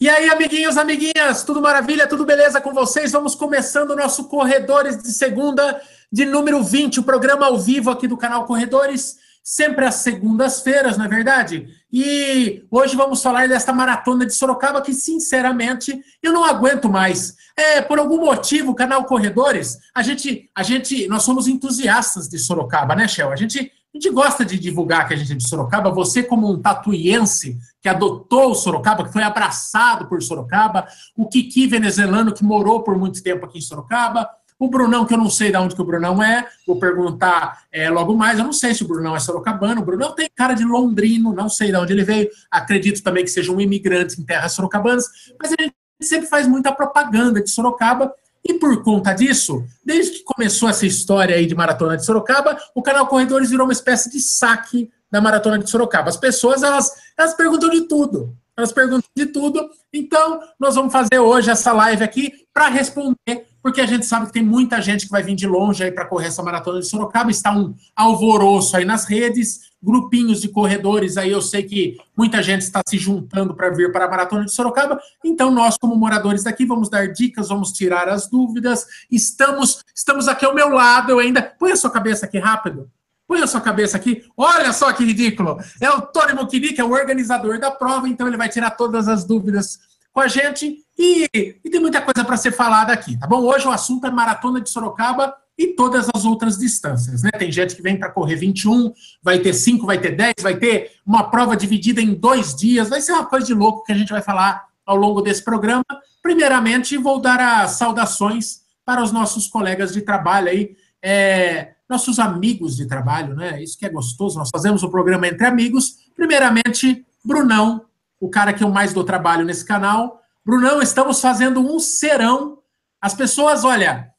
E aí, amiguinhos, amiguinhas, tudo maravilha, tudo beleza com vocês? Vamos começando o nosso Corredores de Segunda, de número 20, o programa ao vivo aqui do canal Corredores, sempre às segundas-feiras, não é verdade? E hoje vamos falar desta maratona de Sorocaba que, sinceramente, eu não aguento mais. É, por algum motivo, o canal Corredores, a gente, a gente, nós somos entusiastas de Sorocaba, né, Shell? A gente a gente gosta de divulgar que a gente é de Sorocaba. Você, como um tatuiense que adotou o Sorocaba, que foi abraçado por Sorocaba, o Kiki venezuelano que morou por muito tempo aqui em Sorocaba, o Brunão, que eu não sei de onde que o Brunão é, vou perguntar é, logo mais. Eu não sei se o Brunão é sorocabano. O Brunão tem cara de londrino, não sei de onde ele veio. Acredito também que seja um imigrante em terras sorocabanas, mas a gente sempre faz muita propaganda de Sorocaba e por conta disso, desde que começou essa história aí de Maratona de Sorocaba, o canal Corredores virou uma espécie de saque da Maratona de Sorocaba. As pessoas, elas, elas perguntam de tudo. Elas perguntam de tudo. Então, nós vamos fazer hoje essa live aqui para responder porque a gente sabe que tem muita gente que vai vir de longe aí para correr essa maratona de Sorocaba. Está um alvoroço aí nas redes, grupinhos de corredores aí. Eu sei que muita gente está se juntando para vir para a maratona de Sorocaba. Então, nós, como moradores daqui, vamos dar dicas, vamos tirar as dúvidas. Estamos, estamos aqui ao meu lado. Eu ainda. Põe a sua cabeça aqui rápido. Põe a sua cabeça aqui. Olha só que ridículo. É o Tony Mokini, que é o organizador da prova, então ele vai tirar todas as dúvidas com a gente e, e tem muita coisa para ser falada aqui, tá bom? Hoje o assunto é maratona de Sorocaba e todas as outras distâncias, né? Tem gente que vem para correr 21, vai ter 5, vai ter 10, vai ter uma prova dividida em dois dias, vai ser uma coisa de louco que a gente vai falar ao longo desse programa. Primeiramente, vou dar as saudações para os nossos colegas de trabalho aí, é, nossos amigos de trabalho, né? Isso que é gostoso, nós fazemos o programa entre amigos. Primeiramente, Brunão, o cara que eu mais dou trabalho nesse canal. Brunão, estamos fazendo um serão. As pessoas, olha,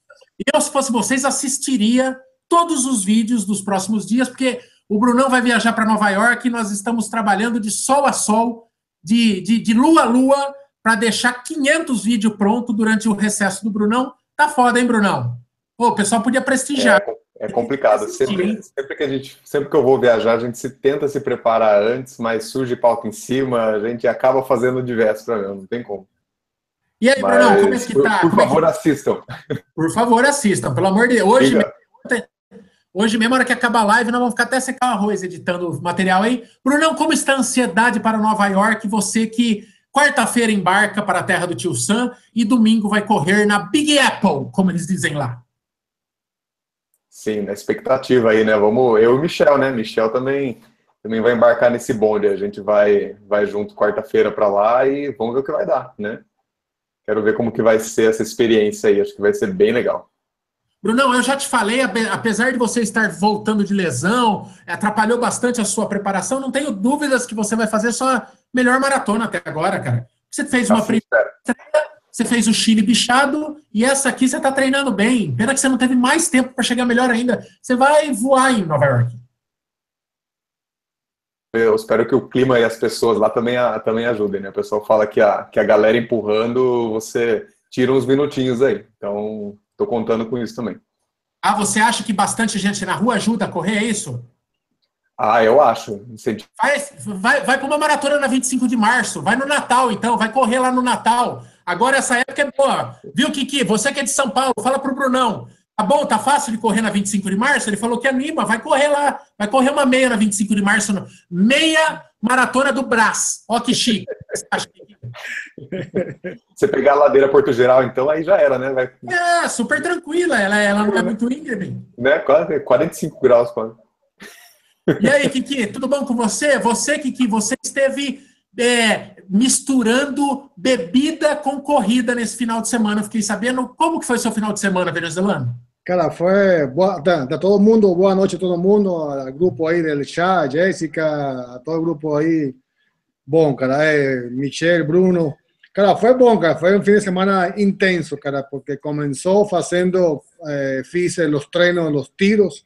eu, se fosse vocês, assistiria todos os vídeos dos próximos dias, porque o Brunão vai viajar para Nova York e nós estamos trabalhando de sol a sol, de, de, de lua a lua, para deixar 500 vídeos pronto durante o recesso do Brunão. Tá foda, hein, Brunão? Pô, o pessoal podia prestigiar. É, é complicado. Sempre, sempre, que a gente, sempre que eu vou viajar, a gente se tenta se preparar antes, mas surge pauta em cima, a gente acaba fazendo véspera mesmo, não tem como. E aí, mas, Bruno, como é que tá? Por, por favor, é que... assistam. Por favor, assistam, pelo amor de Deus. Hoje, mesmo, hoje mesmo, hora que acabar a live, nós vamos ficar até secar o arroz editando material aí. Brunão, como está a ansiedade para Nova York? Você que quarta-feira embarca para a terra do tio Sam e domingo vai correr na Big Apple, como eles dizem lá. Sim, na expectativa aí, né? Vamos, eu e o Michel, né? Michel também também vai embarcar nesse bonde. A gente vai vai junto quarta-feira para lá e vamos ver o que vai dar, né? Quero ver como que vai ser essa experiência aí. Acho que vai ser bem legal. Brunão, eu já te falei, apesar de você estar voltando de lesão, atrapalhou bastante a sua preparação, não tenho dúvidas que você vai fazer sua melhor maratona até agora, cara. Você fez uma assim, primeira você fez o Chile bichado e essa aqui você está treinando bem. Pena que você não teve mais tempo para chegar melhor ainda. Você vai voar em Nova York. Eu espero que o clima e as pessoas lá também, também ajudem, né? O pessoal fala que a, que a galera empurrando, você tira uns minutinhos aí. Então, estou contando com isso também. Ah, você acha que bastante gente na rua ajuda a correr, é isso? Ah, eu acho. Vai, vai, vai para uma maratona na 25 de março. Vai no Natal, então. Vai correr lá no Natal. Agora essa época é boa. Viu, Kiki? Você que é de São Paulo, fala pro Brunão. Tá bom, tá fácil de correr na 25 de março? Ele falou que anima, vai correr lá. Vai correr uma meia na 25 de março. Meia maratona do Brás. Ó que chique. Você pegar a ladeira Porto Geral, então, aí já era, né? Vai... É, super tranquila. Ela, ela não é muito íngreme. Né? Quase 45 graus, quase. E aí, Kiki, tudo bom com você? Você, Kiki, você esteve é, misturando bebida com corrida nesse final de semana. Fiquei sabendo como que foi seu final de semana venezuelano. Cara, boa, tá, tá todo mundo, boa noite a todo mundo, ao grupo aí del chat, Jéssica, a todo o grupo aí. Bom, cara, é, Michel, Bruno. Cara, foi bom, cara, foi um fim de semana intenso, cara, porque começou fazendo, eh, fiz os treinos, os tiros,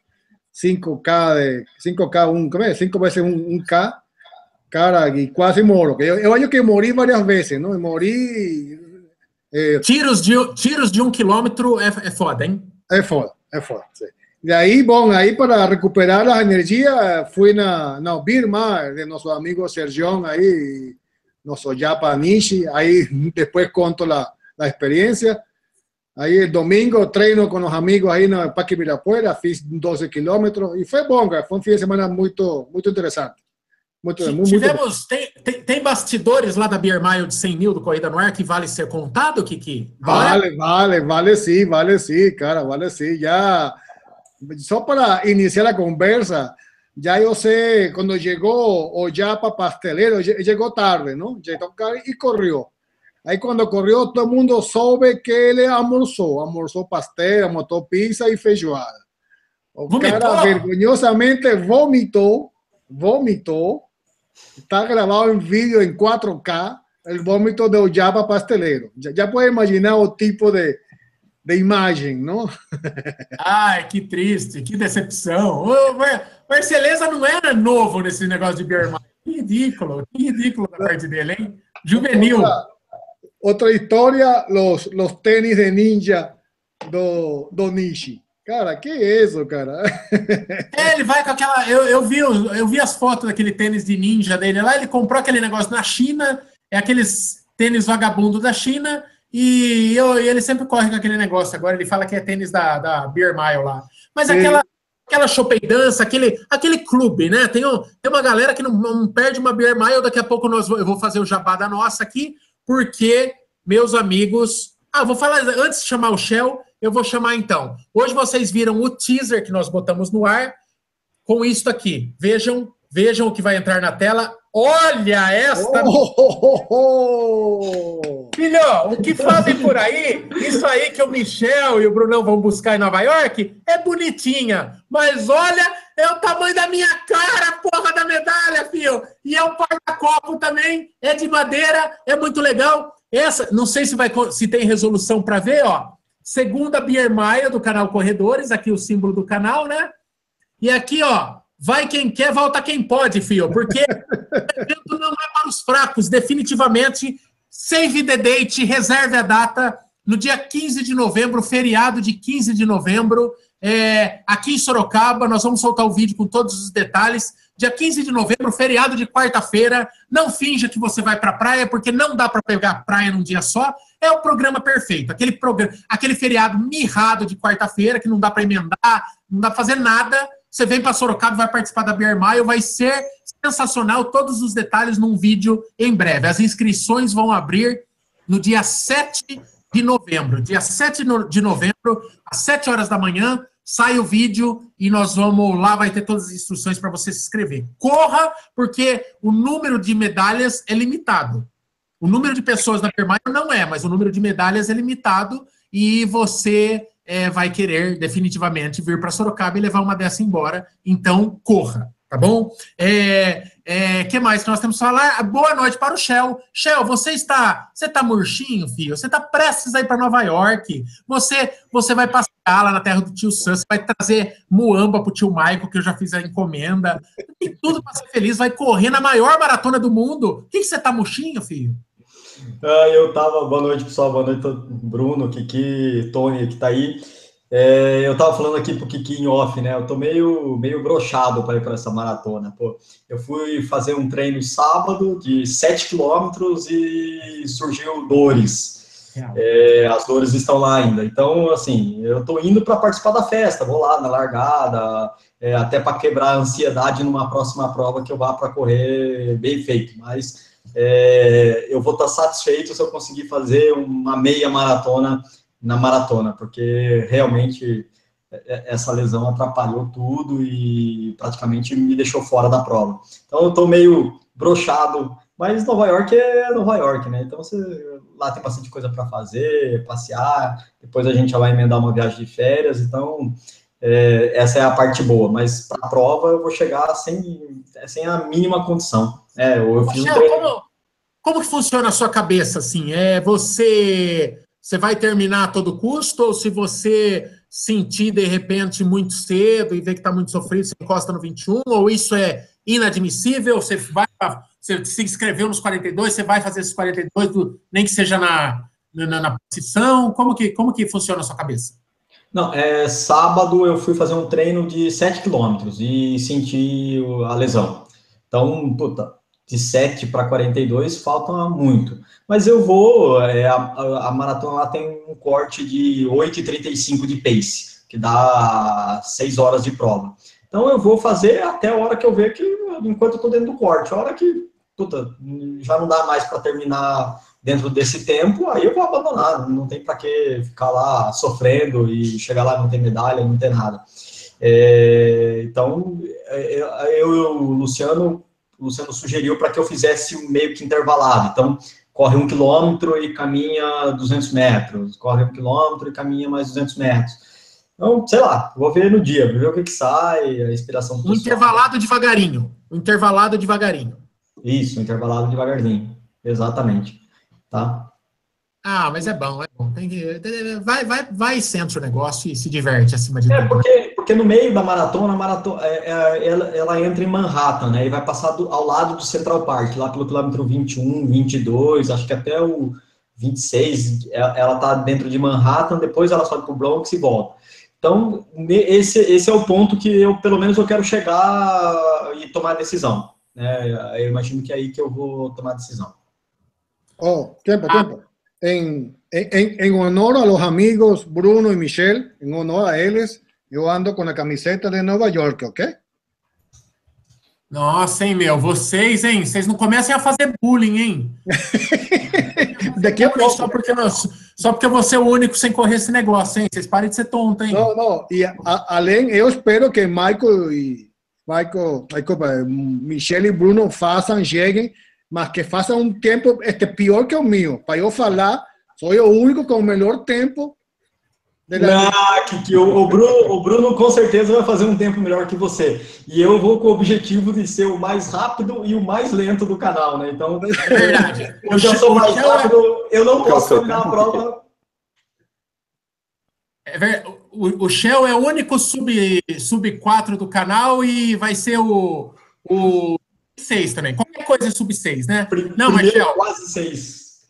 5K, de, 5K, un, 5 veces un, un K, cara, e quase moro. Eu, eu acho que morri várias vezes, não? Morri. É... Tiros, de, tiros de um quilômetro é, é foda, hein? É foda, é foda. Sim. E aí, bom, aí para recuperar a energia, fui na, na Birma, de nosso amigo Sergião aí. nosso Japa Nishi, aí depois conto a, a experiência. Aí el domingo treino com os amigos aí no Parque Ibirapuera, fiz 12 quilômetros e foi bom, cara. Foi um fim de semana muito, muito interessante. Muito, muito, Tivemos, tem, tem, tem, bastidores lá da Beer Mile de 100 mil do Corrida no Ar que vale ser contado, Kiki? Vale, vale, vale sim, vale sim, cara, vale sim. Já, só para iniciar a conversa, já eu sei, quando chegou o Japa Pasteleiro, chegou tarde, não? Chegou e correu. Aí quando correu, todo mundo soube que ele almoçou. Almoçou pastel, almoçou pizza e feijoada. O vomitou. cara vergonhosamente vomitou, vomitou. Está gravado em vídeo em 4K, o vômito do Japa Pasteleiro. Já, já pode imaginar o tipo de, de imagem, não? Ai, que triste, que decepção. Ô, Marceleza não era novo nesse negócio de beer Que ridículo, que ridículo da parte dele, hein? Juvenil. Outra, outra história, os, os tênis de ninja do, do Nishi. Cara, que isso, cara? É, ele vai com aquela. Eu, eu, vi, eu vi as fotos daquele tênis de ninja dele lá. Ele comprou aquele negócio na China, é aqueles tênis vagabundo da China, e, eu, ele sempre corre com aquele negócio. Agora ele fala que é tênis da, da Beer Mile lá. Mas Sim. aquela aquela chopeidança, aquele, aquele clube, né? Tem, tem uma galera que não, não, perde uma Beer Mile, daqui a pouco nós, eu vou fazer o jabá da nossa aqui, porque, meus amigos. Ah, vou falar antes de chamar o Shell, eu vou chamar então. Hoje vocês viram o teaser que nós botamos no ar com isso aqui. Vejam, vejam o que vai entrar na tela. Olha esta. Oh, oh, oh, Filho, o que fazem por aí? Isso aí que o Michel e o Brunão vão buscar em Nova York é bonitinha. Mas olha, é o tamanho da minha cara, porra da medalha, filho. E é um porta-copo também, é de madeira, é muito legal. Essa, não sei se vai se tem resolução para ver, ó. Segunda Beer Maia do canal Corredores, aqui o símbolo do canal, né? E aqui, ó, vai quem quer, volta quem pode, filho, porque o não é para os fracos, definitivamente. Save the date, reserve a data no dia 15 de novembro, feriado de 15 de novembro, é, aqui em Sorocaba. Nós vamos soltar o vídeo com todos os detalhes. Dia 15 de novembro, feriado de quarta-feira. Não finja que você vai para a praia, porque não dá para pegar praia num dia só. É o programa perfeito. Aquele, programa, aquele feriado mirrado de quarta-feira, que não dá para emendar, não dá para fazer nada. Você vem para Sorocaba, vai participar da Beer Mile, vai ser sensacional. Todos os detalhes num vídeo em breve. As inscrições vão abrir no dia 7 de novembro. Dia 7 de novembro, às 7 horas da manhã sai o vídeo e nós vamos lá, vai ter todas as instruções para você se inscrever. Corra, porque o número de medalhas é limitado. O número de pessoas na Permaio não é, mas o número de medalhas é limitado e você é, vai querer definitivamente vir para Sorocaba e levar uma dessa embora. Então, corra tá bom? É, é, que mais que nós temos que falar? Boa noite para o Shell. Shell, você está, você está murchinho, filho? Você está prestes a ir para Nova York. Você, você vai passear lá na terra do tio Sam, você vai trazer muamba o tio Michael, que eu já fiz a encomenda. Tem tudo para ser feliz, vai correr na maior maratona do mundo. O que, que você está murchinho, filho? Ah, eu tava, boa noite, pessoal, boa noite, Bruno, Kiki, Tony, que tá aí. É, eu tava falando aqui pro Kiki em off, né? Eu tô meio, meio brochado para ir para essa maratona. Pô, eu fui fazer um treino sábado de 7 quilômetros e surgiu dores. É, as dores estão lá ainda. Então, assim, eu tô indo para participar da festa, vou lá na largada, é, até para quebrar a ansiedade numa próxima prova que eu vá para correr bem feito. Mas é, eu vou estar tá satisfeito se eu conseguir fazer uma meia maratona na maratona, porque realmente é, é, essa lesão atrapalhou tudo e praticamente me deixou fora da prova. Então eu estou meio brochado, mas Nova York é Nova York, né? Então você, lá tem bastante coisa para fazer, passear, depois a gente já vai emendar uma viagem de férias, então é, essa é a parte boa, mas para a prova eu vou chegar sem, sem a mínima condição. É, eu fiz um treino... como, como que funciona a sua cabeça, assim? É você você vai terminar a todo custo, ou se você sentir de repente muito cedo e ver que está muito sofrido, você encosta no 21, ou isso é inadmissível, você vai você se inscreveu nos 42, você vai fazer esses 42, do, nem que seja na, na, na posição, como que, como que funciona a sua cabeça? Não, é, sábado eu fui fazer um treino de 7 quilômetros e senti a lesão. Então, puta, de 7 para 42 falta muito. Mas eu vou, é, a, a, maratona lá tem um corte de 8,35 de pace, que dá 6 horas de prova. Então eu vou fazer até a hora que eu ver que, enquanto eu estou dentro do corte, a hora que puta, já não dá mais para terminar dentro desse tempo, aí eu vou abandonar, não tem para que ficar lá sofrendo e chegar lá não ter medalha, não ter nada. É, então, é, eu e o Luciano, o Luciano sugeriu para que eu fizesse um meio que intervalado. Então, corre um quilômetro e caminha 200 metros, corre um quilômetro e caminha mais 200 metros. Então, sei lá, vou ver no dia, ver o que, que sai, a inspiração. Um intervalado devagarinho, intervalado devagarinho. Isso, intervalado devagarzinho, exatamente, tá? Ah, mas é bom, é bom. Tem que, vai, vai, vai centro o negócio e se diverte acima de é, tudo. Porque, porque no meio da maratona, a maratona é, é, ela, ela, entra em Manhattan, né? E vai passar do, ao lado do Central Park, lá pelo quilômetro 21, 22, acho que até o 26, é, ela tá dentro de Manhattan, depois ela sobe para o Bronx e volta. Então, esse, esse é o ponto que eu, pelo menos, eu quero chegar e tomar a decisão. Né? Eu imagino que é aí que eu vou tomar a decisão. Oh, tempo, ah. tempo. en, en, en, honor a los amigos Bruno y Michelle, en honor a ellos, eu ando com a camiseta de Nova York, ok? Nossa, hein, meu, vocês, hein? Vocês não comecem a fazer bullying, hein? Daqui a pouco. Só porque, só porque você é o único sem correr esse negócio, hein? Vocês parem de ser tonto, hein? Não, não. E a, além, eu espero que Michael e Michael, Michael, Michelle e Bruno façam, cheguem mas que faça um tempo este, pior que o meu. Para eu falar, sou o único com o melhor tempo. Ah, que, que o, o, Bruno, o Bruno com certeza vai fazer um tempo melhor que você. E eu vou com o objetivo de ser o mais rápido e o mais lento do canal, né? Então, é verdade. eu já sou mais rápido, eu não posso terminar a prova. É o, o Shell é o único sub, sub 4 do canal e vai ser o, o 6 também. Qualquer coisa é sub 6, né? Não, mas Shell. Quase 6.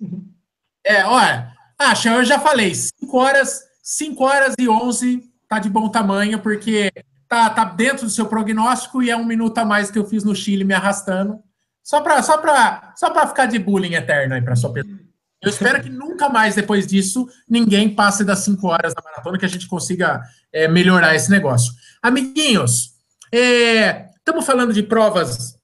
É, olha. Ah, Shell, eu já falei. 5 horas, 5 horas e 11 tá de bom tamanho, porque tá, tá dentro do seu prognóstico e é um minuto a mais que eu fiz no Chile me arrastando. Só para só pra, só ficar de bullying eterno aí para sua pessoa. Eu espero que nunca mais, depois disso, ninguém passe das 5 horas da maratona, que a gente consiga é, melhorar esse negócio. Amiguinhos, estamos é, falando de provas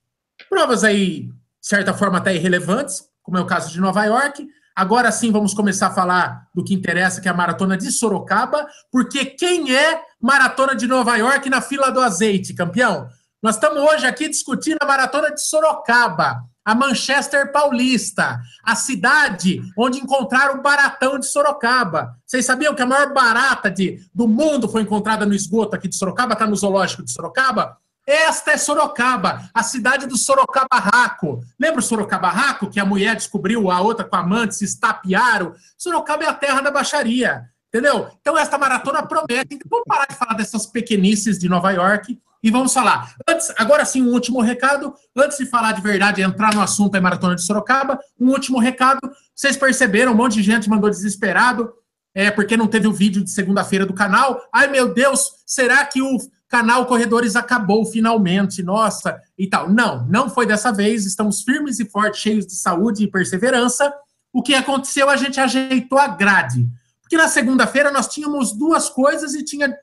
Provas aí, de certa forma, até irrelevantes, como é o caso de Nova York. Agora sim vamos começar a falar do que interessa, que é a maratona de Sorocaba, porque quem é maratona de Nova York na fila do azeite, campeão? Nós estamos hoje aqui discutindo a maratona de Sorocaba, a Manchester Paulista, a cidade onde encontraram o baratão de Sorocaba. Vocês sabiam que a maior barata de, do mundo foi encontrada no esgoto aqui de Sorocaba, está no zoológico de Sorocaba? Esta é Sorocaba, a cidade do Sorocabarraco. Lembra o Sorocabarraco, que a mulher descobriu, a outra com a amante se estapearam? Sorocaba é a terra da baixaria, entendeu? Então esta maratona promete. Então, vamos parar de falar dessas pequenices de Nova York e vamos falar. Antes, agora sim, um último recado. Antes de falar de verdade, entrar no assunto da maratona de Sorocaba, um último recado. Vocês perceberam, um monte de gente mandou desesperado, é, porque não teve o vídeo de segunda-feira do canal. Ai, meu Deus, será que o canal Corredores acabou finalmente, nossa, e tal. Não, não foi dessa vez, estamos firmes e fortes, cheios de saúde e perseverança. O que aconteceu, a gente ajeitou a grade. Porque na segunda-feira nós tínhamos duas coisas e tinha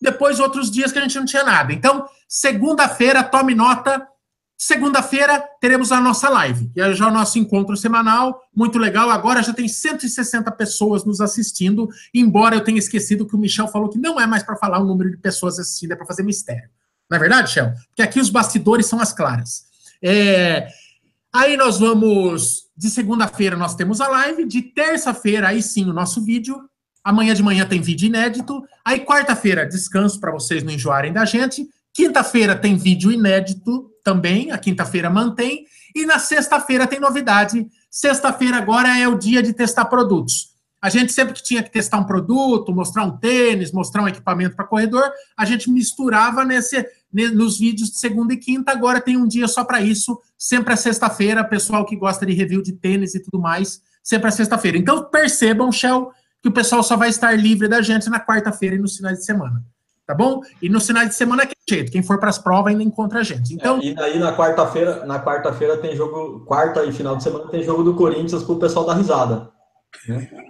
depois outros dias que a gente não tinha nada. Então, segunda-feira, tome nota, Segunda-feira teremos a nossa live, que é já o nosso encontro semanal, muito legal. Agora já tem 160 pessoas nos assistindo, embora eu tenha esquecido que o Michel falou que não é mais para falar o número de pessoas assistindo, é para fazer mistério. Não é verdade, Michel? Porque aqui os bastidores são as claras. É... Aí nós vamos. De segunda-feira nós temos a live, de terça-feira, aí sim, o nosso vídeo. Amanhã de manhã tem vídeo inédito. Aí quarta-feira, descanso para vocês não enjoarem da gente. Quinta-feira tem vídeo inédito também, a quinta-feira mantém, e na sexta-feira tem novidade. Sexta-feira agora é o dia de testar produtos. A gente sempre que tinha que testar um produto, mostrar um tênis, mostrar um equipamento para corredor, a gente misturava nesse, nos vídeos de segunda e quinta. Agora tem um dia só para isso, sempre é sexta-feira. Pessoal que gosta de review de tênis e tudo mais, sempre é sexta-feira. Então percebam, Shell, que o pessoal só vai estar livre da gente na quarta-feira e nos finais de semana. Tá bom? E nos finais de semana é que jeito. Quem for para as provas ainda encontra a gente. Então, é, e aí na quarta-feira, na quarta-feira tem jogo, quarta e final de semana tem jogo do Corinthians para o pessoal dar risada. Né?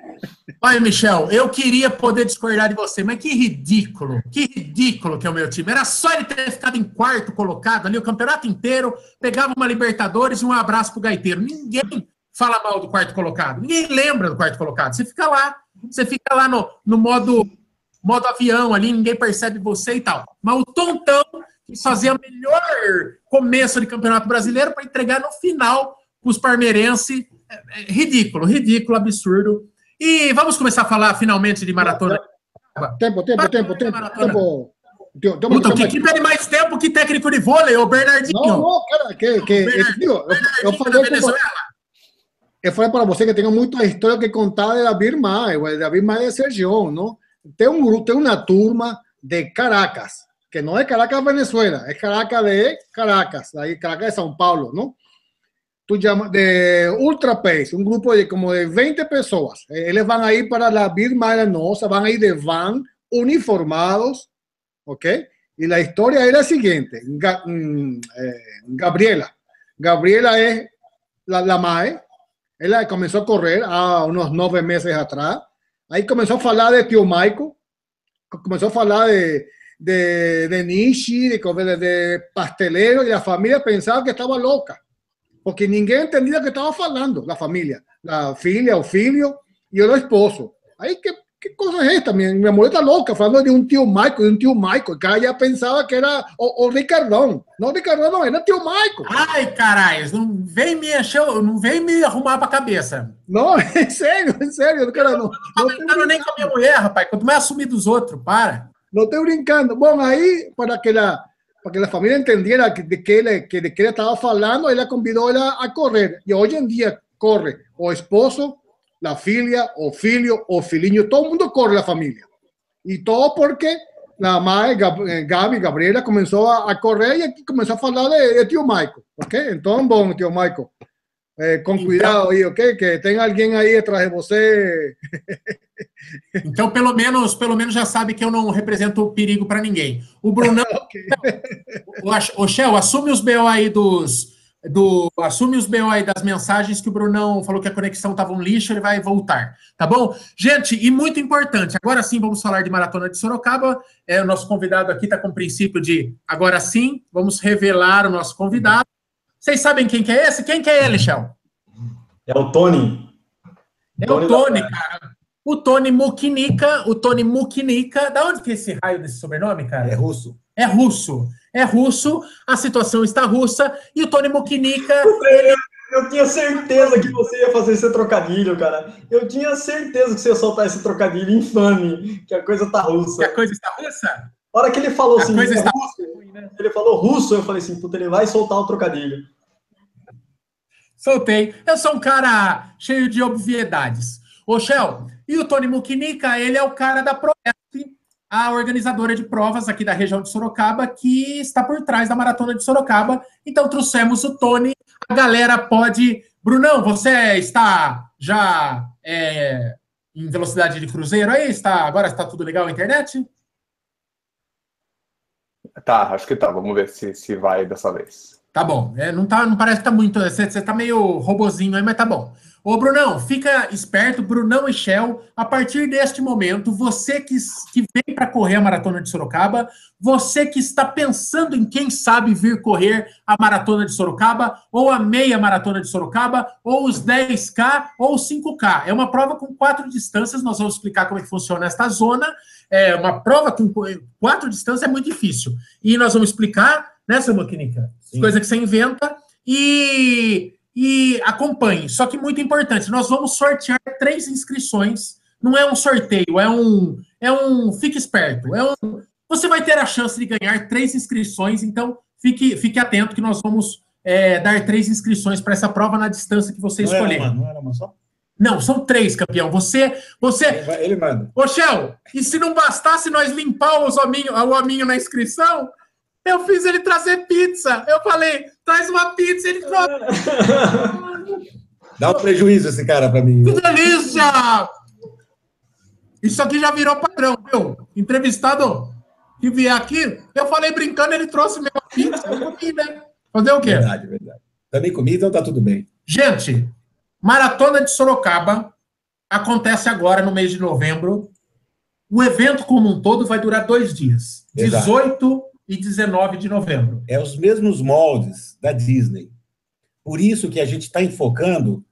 Olha, Michel, eu queria poder discordar de você, mas que ridículo, que ridículo que é o meu time. Era só ele ter ficado em quarto colocado ali o campeonato inteiro, pegava uma Libertadores e um abraço pro gaiteiro. Ninguém fala mal do quarto colocado, ninguém lembra do quarto colocado. Você fica lá, você fica lá no, no modo, modo avião ali, ninguém percebe você e tal. Mas o tontão quis fazer o melhor começo de campeonato brasileiro para entregar no final os parmeirenses. É, é, ridículo, ridículo, absurdo. E vamos começar a falar finalmente de maratona. Tempo, tempo, tempo, tempo, tempo. Puta, o que perde mais tempo que técnico de vôlei, o Bernardinho. Não, não, cara, que, que digo, eu, eu, falei como, eu falei para você que tenho muita história que contar de David Maia, de David Maia de Sergio, não? Tem um grupo, tem uma turma de Caracas, que não é Caracas, Venezuela, é Caracas de Caracas, aí Caracas de São Paulo, não? tú llamas de Ultra Pace, un grupo de como de 20 personas. Eh, ellos van a ir para la Birma Nosa, van a ir de van, uniformados, ¿ok? Y la historia es la siguiente. Mm, eh, Gabriela. Gabriela es la, la MAE. Ella comenzó a correr a unos nueve meses atrás. Ahí comenzó a hablar de tío Michael. Comenzó a hablar de, de, de Nishi, de, de, pastelero, y la familia pensaba que estaba loca porque ninguém entendia o que estava falando, a família, a filha, o filho e o esposo. Aí, que, que coisa é esta? Minha, minha mulher está louca, falando de um tio Michael, de um tio Michael. O cara já pensava que era o, o Ricardão. Não, Ricardão não, era tio Michael. Ai, caralho, não vem me encher, não vem me arrumar pra cabeça. Não, é sério, é sério. Cara, não, não, não tô nem com a minha mulher, rapaz. Quanto mais assumir dos outros, para. Não estou brincando. Bom, aí, para que ela para que la familia entendiera de, qué le, que, de qué le estaba hablando, él la convidó a, a correr. Y hoy en día corre o esposo, la filia, o filio, o filiño, todo mundo corre la familia. Y todo porque la madre eh, Gaby, Gabriela, comenzó a, a, correr y aquí comenzó a hablar de, de tío Michael. ¿Ok? Entonces, bueno, tío Michael. É, com cuidado aí, ok? Que tem alguém aí atrás de você. Então, pelo menos, pelo menos já sabe que eu não represento perigo para ninguém. O Brunão. okay. o, o Shell, assume os BO aí dos. Do, assume os BO aí das mensagens que o Brunão falou que a conexão estava um lixo, ele vai voltar. Tá bom? Gente, e muito importante, agora sim vamos falar de Maratona de Sorocaba. É, o nosso convidado aqui está com o princípio de agora sim, vamos revelar o nosso convidado. Vocês sabem quem que é esse? Quem que é ele, Shell? É o Tony. É Tony o Tony, cara. O Tony Mukinika, o Tony Mukinika. Da onde que é esse raio desse sobrenome, cara? É russo. É russo. É russo, a situação está russa, e o Tony Mukinika. Ele... Eu tinha certeza que você ia fazer esse trocadilho, cara. Eu tinha certeza que você ia soltar esse trocadilho infame, que a coisa tá russa. Que a coisa está russa? A hora que ele falou a assim, coisa está russo, né? ele falou russo, eu falei assim, puta, ele vai soltar o trocadilho. Soltei. Eu sou um cara cheio de obviedades. Ô, Shell, e o Tony Mukinika, ele é o cara da Proeste, a organizadora de provas aqui da região de Sorocaba, que está por trás da Maratona de Sorocaba. Então, trouxemos o Tony. A galera pode... Brunão, você está já é, em velocidade de cruzeiro aí? Está, agora está tudo legal na internet? Tá, acho que tá. Vamos ver se, se vai dessa vez. Tá bom. É, não, tá, não parece que tá muito. Você, você tá meio robozinho aí, mas tá bom. Ô, Brunão, fica esperto, Brunão e Shell. A partir deste momento, você que, que vem para correr a maratona de Sorocaba, você que está pensando em quem sabe vir correr a maratona de Sorocaba, ou a meia maratona de Sorocaba, ou os 10K, ou os 5K. É uma prova com quatro distâncias, nós vamos explicar como é que funciona esta zona. É uma prova com quatro distâncias é muito difícil. E nós vamos explicar, né, seu Maquinica? Coisa que você inventa e, e acompanhe. Só que muito importante, nós vamos sortear três inscrições. Não é um sorteio, é um. É um. Fique esperto. É um, você vai ter a chance de ganhar três inscrições, então fique, fique atento que nós vamos é, dar três inscrições para essa prova na distância que você não escolher. Era uma, não era uma só? Não, são três, campeão. Você. você ele, ele manda. Ô, Shell, e se não bastasse nós limpar os hominho, o hominho na inscrição, eu fiz ele trazer pizza. Eu falei, traz uma pizza. Ele trouxe. Dá um prejuízo esse cara para mim. Que delícia! Isso aqui já virou padrão, viu? Entrevistado. que vier aqui, eu falei brincando, ele trouxe mesmo pizza, eu comi, né? Fazer o quê? Verdade, verdade. Também comi, então tá tudo bem. Gente, Maratona de Sorocaba acontece agora no mês de novembro. O evento como um todo vai durar dois dias, Exato. 18 e 19 de novembro. É os mesmos moldes da Disney. Por isso que a gente está enfocando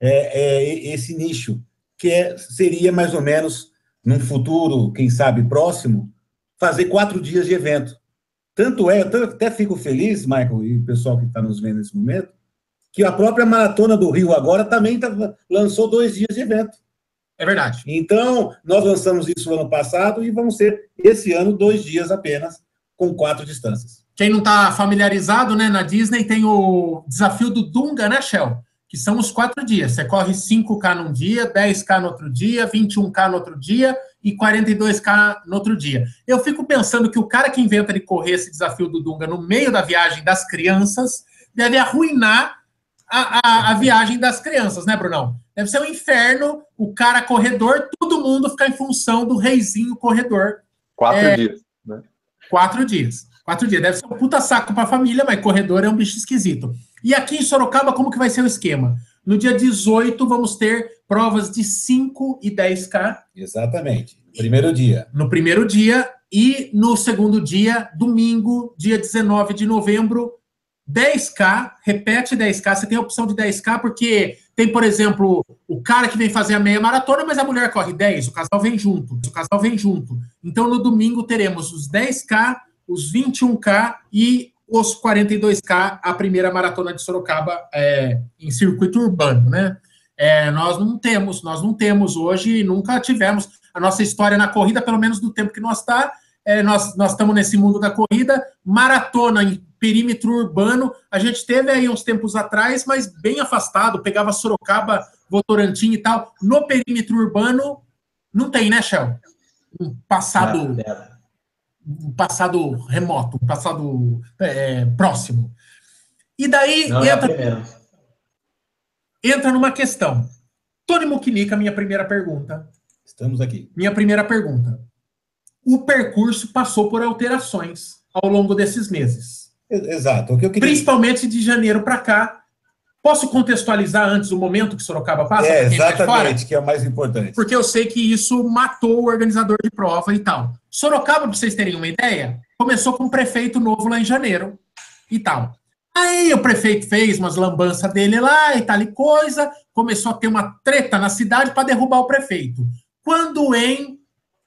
é, é, esse nicho, que é, seria mais ou menos, num futuro, quem sabe, próximo, fazer quatro dias de evento. Tanto é, eu até fico feliz, Michael, e o pessoal que está nos vendo nesse momento, que a própria Maratona do Rio agora também tá, lançou dois dias de evento. É verdade. Então, nós lançamos isso no ano passado e vamos ser, esse ano, dois dias apenas, com quatro distâncias. Quem não está familiarizado, né, na Disney tem o desafio do Dunga, né, Shell? Que são os quatro dias. Você corre 5K num dia, 10K no outro dia, 21K no outro dia e 42K no outro dia. Eu fico pensando que o cara que inventa de correr esse desafio do Dunga no meio da viagem das crianças deve arruinar a, a, a viagem das crianças, né, Brunão? Deve ser um inferno, o cara corredor, todo mundo ficar em função do reizinho corredor. Quatro É. dias. Quatro dias. Quatro dias. Deve ser um puta saco pra família, mas corredor é um bicho esquisito. E aqui em Sorocaba, como que vai ser o esquema? No dia 18, vamos ter provas de 5 e 10K Exatamente. Primeiro dia. no primeiro dia e no segundo dia, domingo, dia 19 de novembro, 10K, repete 10K, você tem a opção de 10K, porque tem, por exemplo, o cara que vem fazer a meia maratona, mas a mulher corre 10, o casal vem junto, o casal vem junto. Então, no domingo, teremos os 10K, os 21K e os 42K, a primeira maratona de Sorocaba é, em circuito urbano, né? É, nós não temos, nós não temos hoje, nunca tivemos. A nossa história na corrida, pelo menos do tempo que nós está, é, nós, nós estamos nesse mundo da corrida, maratona em perímetro urbano, a gente teve aí uns tempos atrás, mas bem afastado, pegava Sorocaba, Votorantim e tal. No perímetro urbano, não tem, né, Shell? Um passado, É, é. um passado remoto, um passado é, próximo. E daí Não é entra, primeira. entra numa questão. Tony Mukinika, minha primeira pergunta. Estamos aqui. Minha primeira pergunta. O percurso passou por alterações ao longo desses meses, Exato. O que eu queria... principalmente de janeiro para cá. Posso contextualizar antes o momento que Sorocaba passa? É, tá exatamente, que é o mais importante. Porque eu sei que isso matou o organizador de prova e tal. Sorocaba, para vocês terem uma ideia, começou com um prefeito novo lá em janeiro e tal. Aí o prefeito fez umas lambanças dele lá e tal e coisa, começou a ter uma treta na cidade para derrubar o prefeito. Quando em.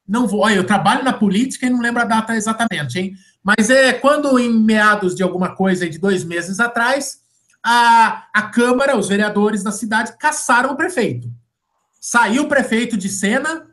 Não vou. Olha, eu trabalho na política e não lembro a data exatamente, hein? Mas é quando em meados de alguma coisa de dois meses atrás, a, a Câmara, os vereadores da cidade, caçaram o prefeito. Saiu o prefeito de cena,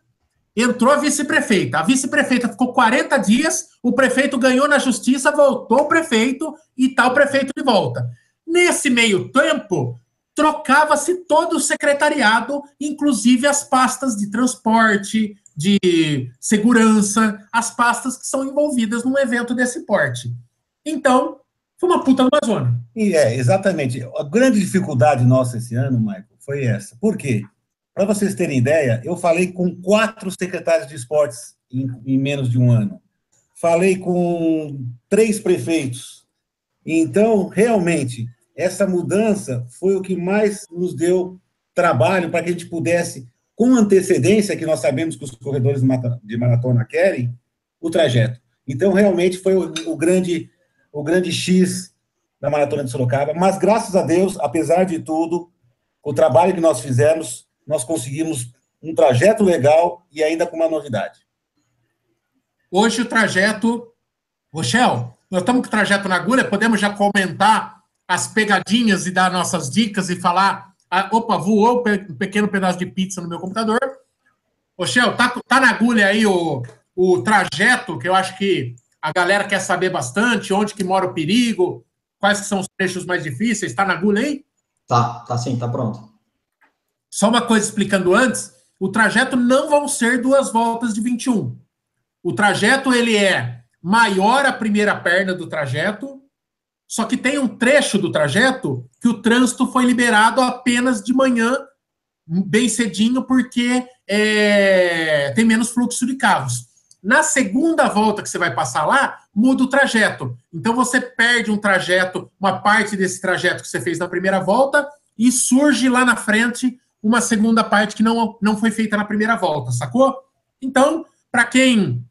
entrou a vice-prefeita. A vice-prefeita ficou 40 dias, o prefeito ganhou na justiça, voltou o prefeito e tá o prefeito de volta. Nesse meio tempo, trocava-se todo o secretariado, inclusive as pastas de transporte, de segurança, as pastas que são envolvidas num evento desse porte. Então, foi uma puta numa zona. E é, exatamente. A grande dificuldade nossa esse ano, Michael, foi essa. Por quê? Para vocês terem ideia, eu falei com quatro secretários de esportes em, em menos de um ano. Falei com três prefeitos. Então, realmente, essa mudança foi o que mais nos deu trabalho para que a gente pudesse, com antecedência, que nós sabemos que os corredores de maratona querem, o trajeto. Então, realmente, foi o, o grande, o grande X da Maratona de Sorocaba, mas graças a Deus, apesar de tudo, o trabalho que nós fizemos, nós conseguimos um trajeto legal e ainda com uma novidade. Hoje o trajeto. Rochel, nós estamos com o trajeto na agulha, podemos já comentar as pegadinhas e dar nossas dicas e falar. Ah, opa, voou um pe- pequeno pedaço de pizza no meu computador. Rochel, tá, tá na agulha aí o, o trajeto, que eu acho que a galera quer saber bastante, onde que mora o perigo, quais que são os trechos mais difíceis. Tá na agulha aí? Tá, tá sim, tá pronto. Só uma coisa explicando antes, o trajeto não vão ser duas voltas de 21. O trajeto ele é maior a primeira perna do trajeto, só que tem um trecho do trajeto que o trânsito foi liberado apenas de manhã, bem cedinho, porque é, tem menos fluxo de carros. Na segunda volta que você vai passar lá, muda o trajeto. Então você perde um trajeto, uma parte desse trajeto que você fez na primeira volta, e surge lá na frente uma segunda parte que não, não foi feita na primeira volta, sacou? Então, para quem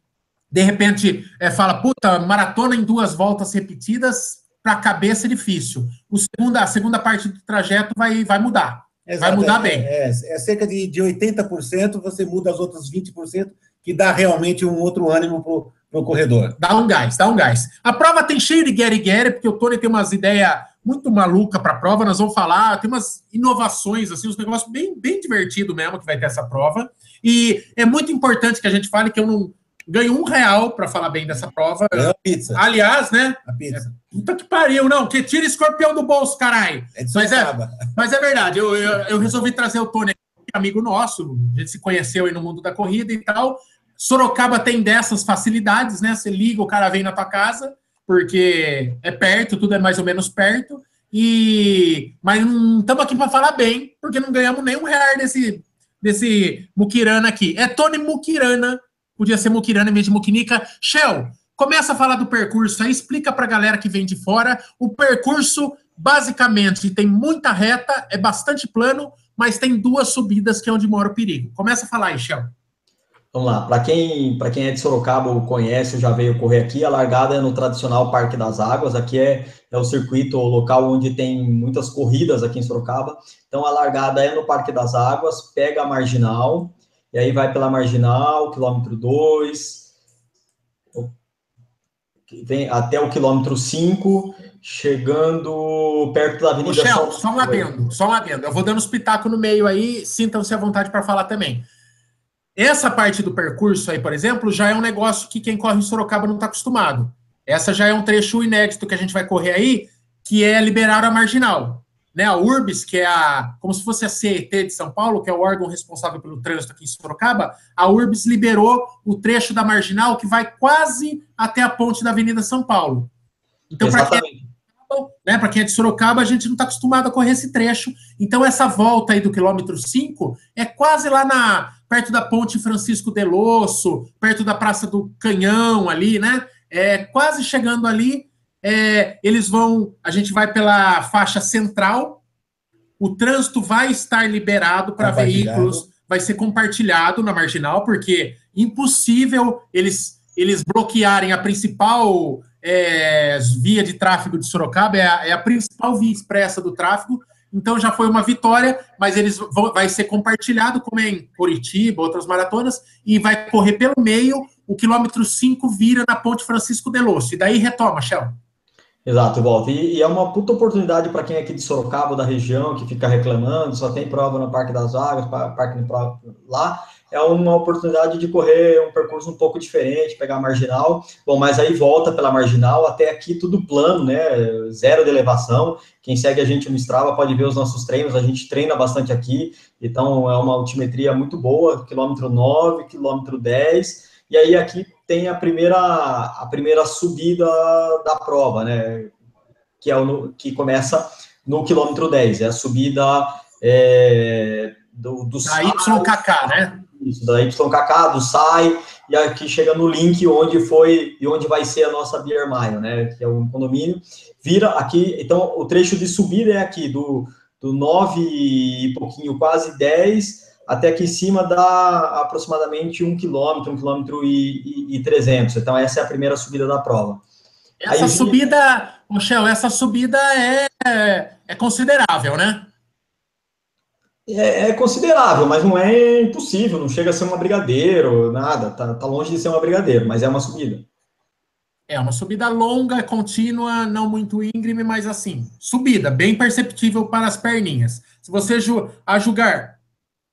de repente é, fala, puta, maratona em duas voltas repetidas, para a cabeça é difícil. O segunda, a segunda parte do trajeto vai, vai mudar. Exato, vai mudar é, bem. É, é, cerca de, de 80%, você muda as outras 20%, que dá realmente um outro ânimo para o corredor. Dá um gás, dá um gás. A prova tem cheio de guerre-guerre, porque o Tony tem umas ideias muito maluca para a prova, nós vamos falar, tem umas inovações, assim, uns negócios bem, bem divertido mesmo que vai ter essa prova. E é muito importante que a gente fale que eu não, ganho um real para falar bem dessa prova. É a pizza. Aliás, né? A pizza. É, puta que pariu, não, que tira escorpião do bolso, caralho. É mas, é, mas é verdade, eu, eu, eu, resolvi trazer o Tony, amigo nosso, a gente se conheceu aí no mundo da corrida e tal. Sorocaba tem dessas facilidades, né? Você liga, o cara vem na tua casa, porque é perto, tudo é mais ou menos perto. E mas não estamos aqui para falar bem, porque não ganhamos nenhum real desse desse Mukirana aqui. É Tony Mukirana Podia ser Mukirana em vez de Mukinika. Shell, começa a falar do percurso aí, explica para a galera que vem de fora. O percurso, basicamente, tem muita reta, é bastante plano, mas tem duas subidas que é onde mora o perigo. Começa a falar aí, Shell. Vamos lá, para quem, quem é de Sorocaba ou conhece, já veio correr aqui, a largada é no tradicional Parque das Águas, aqui é, é o circuito, o local onde tem muitas corridas aqui em Sorocaba, então a largada é no Parque das Águas, pega a marginal, e aí vai pela marginal, quilômetro 2, vem até o quilômetro 5, chegando perto da Avenida Michel, Só um adendo, só um adendo. Eu vou dando os pitacos no meio aí, sintam-se à vontade para falar também. Essa parte do percurso aí, por exemplo, já é um negócio que quem corre em Sorocaba não está acostumado. Essa já é um trecho inédito que a gente vai correr aí, que é liberar a marginal né, a URBS, que é a, como se fosse a CET de São Paulo, que é o órgão responsável pelo trânsito aqui em Sorocaba, a URBS liberou o trecho da marginal que vai quase até a ponte da Avenida São Paulo. Então, para quem, é, né, quem é de Sorocaba, a gente não está acostumado a correr esse trecho. Então, essa volta aí do quilômetro 5 é quase lá na perto da ponte Francisco Delosso, perto da Praça do Canhão ali, né? É quase chegando ali é, eles vão, a gente vai pela faixa central, o trânsito vai estar liberado para veículos, vai ser compartilhado na marginal, porque impossível eles, eles bloquearem a principal é, via de tráfego de Sorocaba, é a, é a, principal via expressa do tráfego, então já foi uma vitória, mas eles vão, vai ser compartilhado, como é em Curitiba, outras maratonas, e vai correr pelo meio, o quilômetro 5 vira na Ponte Francisco Delosso, e daí retoma, Shell. Exato, volta. E, e, é uma puta oportunidade para quem é aqui de Sorocaba, da região, que fica reclamando, só tem prova no Parque das Águas, Parque de Prova lá. É uma oportunidade de correr um percurso um pouco diferente, pegar a marginal. Bom, mas aí volta pela marginal, até aqui tudo plano, né? Zero de elevação. Quem segue a gente no Strava pode ver os nossos treinos, a gente treina bastante aqui, então é uma altimetria muito boa, quilômetro 9, quilômetro 10. E aí aqui tem a primeira, a primeira subida da prova, né? Que, é o, que começa no quilômetro 10, é a subida é, do, do da YKK, né? Isso, da YKK, do SAI, e aqui chega no link onde foi e onde vai ser a nossa Beer Mile, né? Que é um condomínio. Vira aqui, então o trecho de subida é aqui, do, do 9 e pouquinho, quase 10 até aqui em cima dá aproximadamente um quilômetro, um quilômetro e, e, 300. Então, essa é a primeira subida da prova. Essa Aí, subida, Michel, essa subida é, é considerável, né? É, é, considerável, mas não é impossível, não chega a ser uma brigadeiro, nada, tá, tá longe de ser uma brigadeiro, mas é uma subida. É uma subida longa, contínua, não muito íngreme, mas assim, subida, bem perceptível para as perninhas. Se você a julgar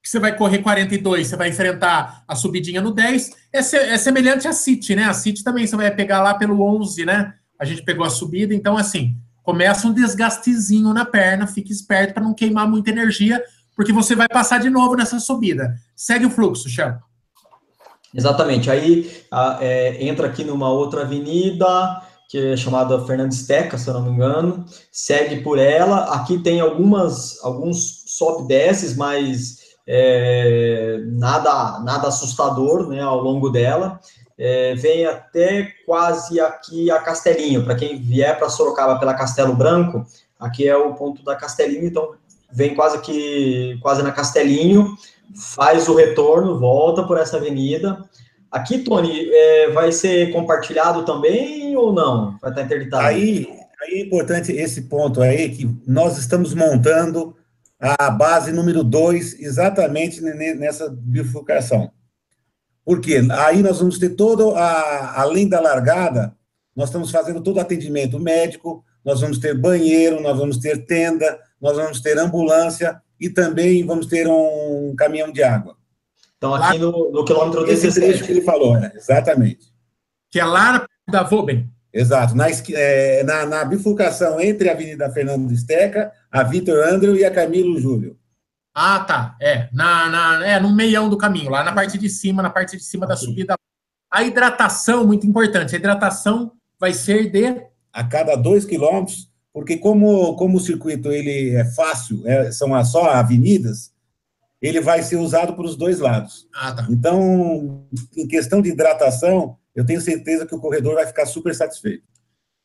que você vai correr 42, você vai enfrentar a subidinha no 10, é, se, é semelhante à City, né? A City também você vai pegar lá pelo 11, né? A gente pegou a subida, então assim, começa um desgastezinho na perna, fique esperto para não queimar muita energia, porque você vai passar de novo nessa subida. Segue o fluxo, Chão. Exatamente. Aí a, é, entra aqui numa outra avenida, que é chamada Fernandes Teca, se eu não me engano, segue por ela. Aqui tem algumas, alguns sobe desces, mas é, nada, nada assustador né, ao longo dela. é, vem até quase aqui a Castelinho. Para quem vier para Sorocaba pela Castelo Branco, aqui é o ponto da Castelinho, então vem quase que quase na Castelinho, faz o retorno, volta por essa avenida. Aqui, Tony, é, vai ser compartilhado também ou não? Vai estar interditado? Aí, aí é importante esse ponto aí, que nós estamos montando a base número 2 exatamente nessa bifurcação. Por quê? Aí nós vamos ter todo, a, além da largada, nós estamos fazendo todo o atendimento médico, nós vamos ter banheiro, nós vamos ter tenda, nós vamos ter ambulância e também vamos ter um caminhão de água. Então, aqui no, no quilômetro 17. Esse que ele falou, né? exatamente. Que é lá da Voben. Exato, na, é, na, na, bifurcação entre a Avenida Fernando Esteca, a Vitor Andrew e a Camilo Júlio. Ah, tá. É, na, na, é, no meião do caminho, lá na parte de cima, na parte de cima da subida. A hidratação, muito importante, a hidratação vai ser de... A cada dois quilômetros, porque como, como o circuito ele é fácil, é, são só avenidas, ele vai ser usado para os dois lados. Ah, tá. Então, em questão de hidratação, eu tenho certeza que o corredor vai ficar super satisfeito.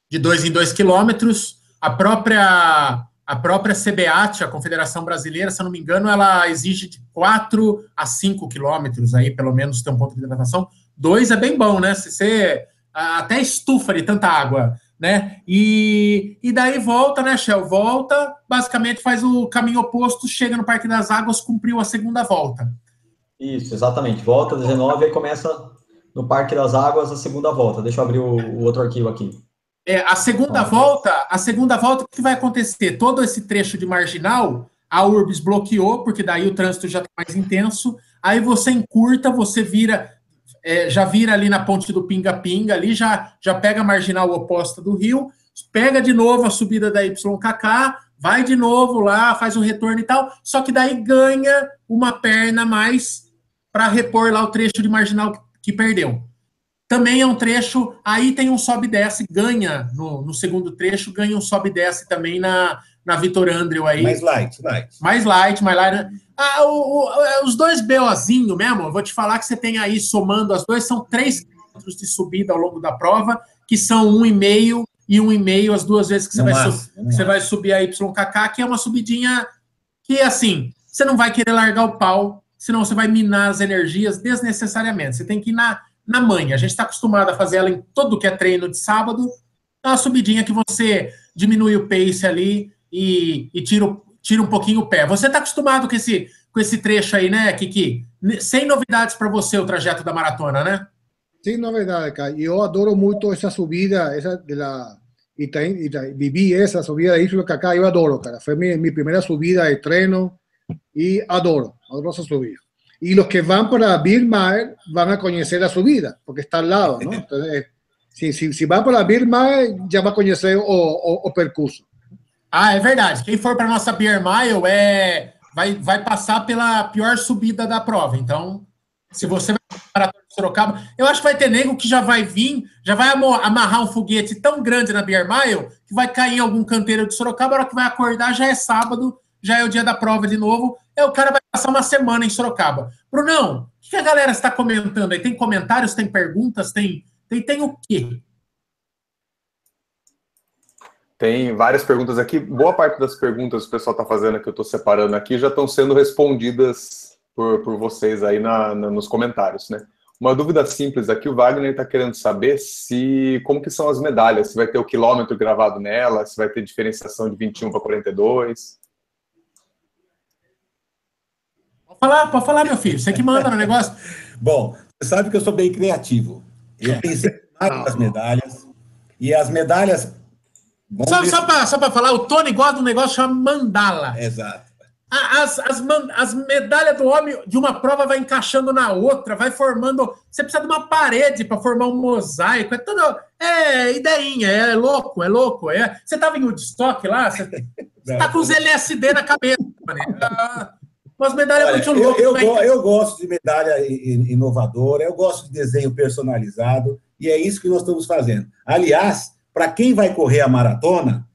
De dois em dois quilômetros, a própria a própria CBAT, a Confederação Brasileira, se eu não me engano, ela exige de 4 a 5 quilômetros aí, pelo menos, ter um ponto de hidratação. Dois é bem bom, né? Se você até estufa de tanta água, né? E, e daí volta, né, Shell? Volta, basicamente faz o caminho oposto, chega no Parque das Águas, cumpriu a segunda volta. Isso, exatamente. Volta 19 e começa no Parque das Águas a segunda volta. Deixa eu abrir o, o outro arquivo aqui. É, a segunda volta, a segunda volta, o que vai acontecer? Todo esse trecho de marginal, a Urbis bloqueou, porque daí o trânsito já está mais intenso. Aí você encurta, você vira, é, já vira ali na ponte do Pinga-Pinga, ali já, já pega a marginal oposta do rio, pega de novo a subida da YKK, vai de novo lá, faz o retorno e tal, só que daí ganha uma perna mais para repor lá o trecho de marginal que perdeu. Também é um trecho, aí tem um sobe e desce, ganha no, no segundo trecho, ganha um sobe e desce também na, na Vitor Andrew aí. Mais light, light. Mais light, mais light. Ah, o, o, os dois BOzinho mesmo, eu vou te falar que você tem aí, somando as duas, são três quilômetros de subida ao longo da prova, que são um e meio e um e meio as duas vezes que você, vai, massa, você vai subir a YKK, que é uma subidinha que, assim, você não vai querer largar o pau, senão você vai minar as energias desnecessariamente. Você tem que ir na na manhã. A gente está acostumado a fazer ela em todo que é treino de sábado. É uma subidinha que você diminui o pace ali e, e tira, tira um pouquinho o pé. Você está acostumado com esse, com esse trecho aí, né, Kiki? Sem novidades para você o trajeto da maratona, né? Sem novidades, cara. Eu adoro muito essa subida, essa de la Itaim, Itaim, viví essa subida de Isla Cacá, eu adoro, cara. Foi minha, minha primeira subida de treino e adoro, adoro essa subida. Y los que van para Birma van a conocer la subida, porque está al lado, ¿no? Entonces, si, si, si va para Birma, já vai conhecer o, o, o, percurso. Ah, é verdade. Quem for para nossa Beer Mile é, vai, vai passar pela pior subida da prova. Então, se você vai para Sorocaba, eu acho que vai ter nego que já vai vir, já vai amarrar um foguete tão grande na Beer Mile que vai cair em algum canteiro de Sorocaba, a hora que vai acordar já é sábado, já é o dia da prova de novo, é o cara vai passar uma semana em Sorocaba. Brunão, o que a galera está comentando aí? Tem comentários, tem perguntas, tem, tem, tem o quê? Tem várias perguntas aqui. Boa parte das perguntas que o pessoal está fazendo, que eu estou separando aqui, já estão sendo respondidas por, por vocês aí na, na, nos comentários, né? Uma dúvida simples aqui, o Wagner está querendo saber se como que são as medalhas, se vai ter o quilômetro gravado nela, se vai ter diferenciação de 21 para 42. Falar, pode falar, meu filho. Você que manda no negócio. Bom, você sabe que eu sou bem criativo. Eu pensei nas medalhas. E as medalhas. Só, só para só falar, o Tony gosta de um negócio chamado mandala. Exato. As, as, as medalhas do homem de uma prova vai encaixando na outra, vai formando. Você precisa de uma parede para formar um mosaico. É tudo. É ideinha, é louco, é louco. É, você estava em Woodstock lá? Você, você tá com os LSD na cabeça, mano. Umas medalhas Olha, muito loucas. Eu, eu, eu, gosto de medalha inovadora, eu gosto de desenho personalizado, e é isso que nós estamos fazendo. Aliás, para quem vai correr a maratona,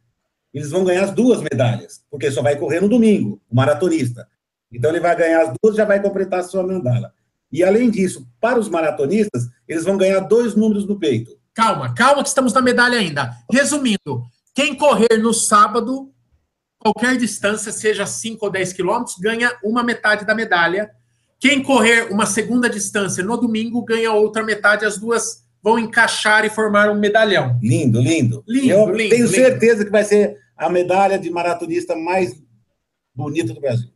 eles vão ganhar as duas medalhas, porque só vai correr no domingo, o maratonista. Então ele vai ganhar as duas, já vai completar a sua mandala. E além disso, para os maratonistas, eles vão ganhar dois números no peito. Calma, calma que estamos na medalha ainda. Resumindo, quem correr no sábado, qualquer distância, seja 5 ou 10 quilômetros, ganha uma metade da medalha. Quem correr uma segunda distância no domingo, ganha outra metade. As duas vão encaixar e formar um medalhão. Lindo, lindo. Lindo, Eu lindo, tenho lindo. certeza que vai ser a medalha de maratonista mais bonita do Brasil.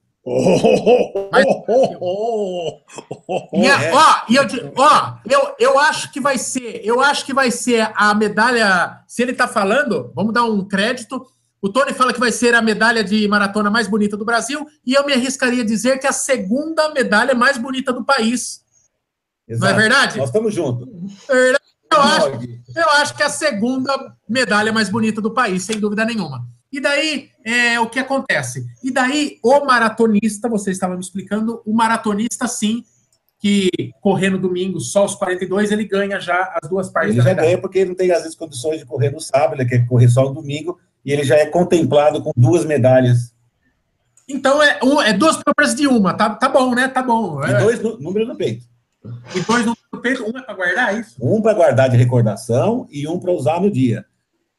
Mas- E, a- ó, e eu, ó, eu, eu acho que vai ser, eu acho que vai ser a medalha. Se ele tá falando, vamos dar um crédito. O Tony fala que vai ser a medalha de maratona mais bonita do Brasil, e eu me arriscaria a dizer que é a segunda medalha mais bonita do país. Não é verdade? Nós estamos juntos. Verdade? Eu acho, eu acho que é a segunda medalha mais bonita do país, sem dúvida nenhuma. E daí, é, o que acontece? E daí, o maratonista, você estava me explicando, o maratonista, sim, que correr no domingo só os 42, ele ganha já as duas partes Ele já medalha. ganha porque ele não tem, às vezes, condições de correr no sábado, ele quer correr só no domingo, e ele já é contemplado com duas medalhas. Então, é, um, é duas para preço de uma, tá, tá bom, né? Tá bom. E É, dois nu- números no peito. e dois no peito, um é para guardar, isso? Um para guardar de recordação e um para usar no dia.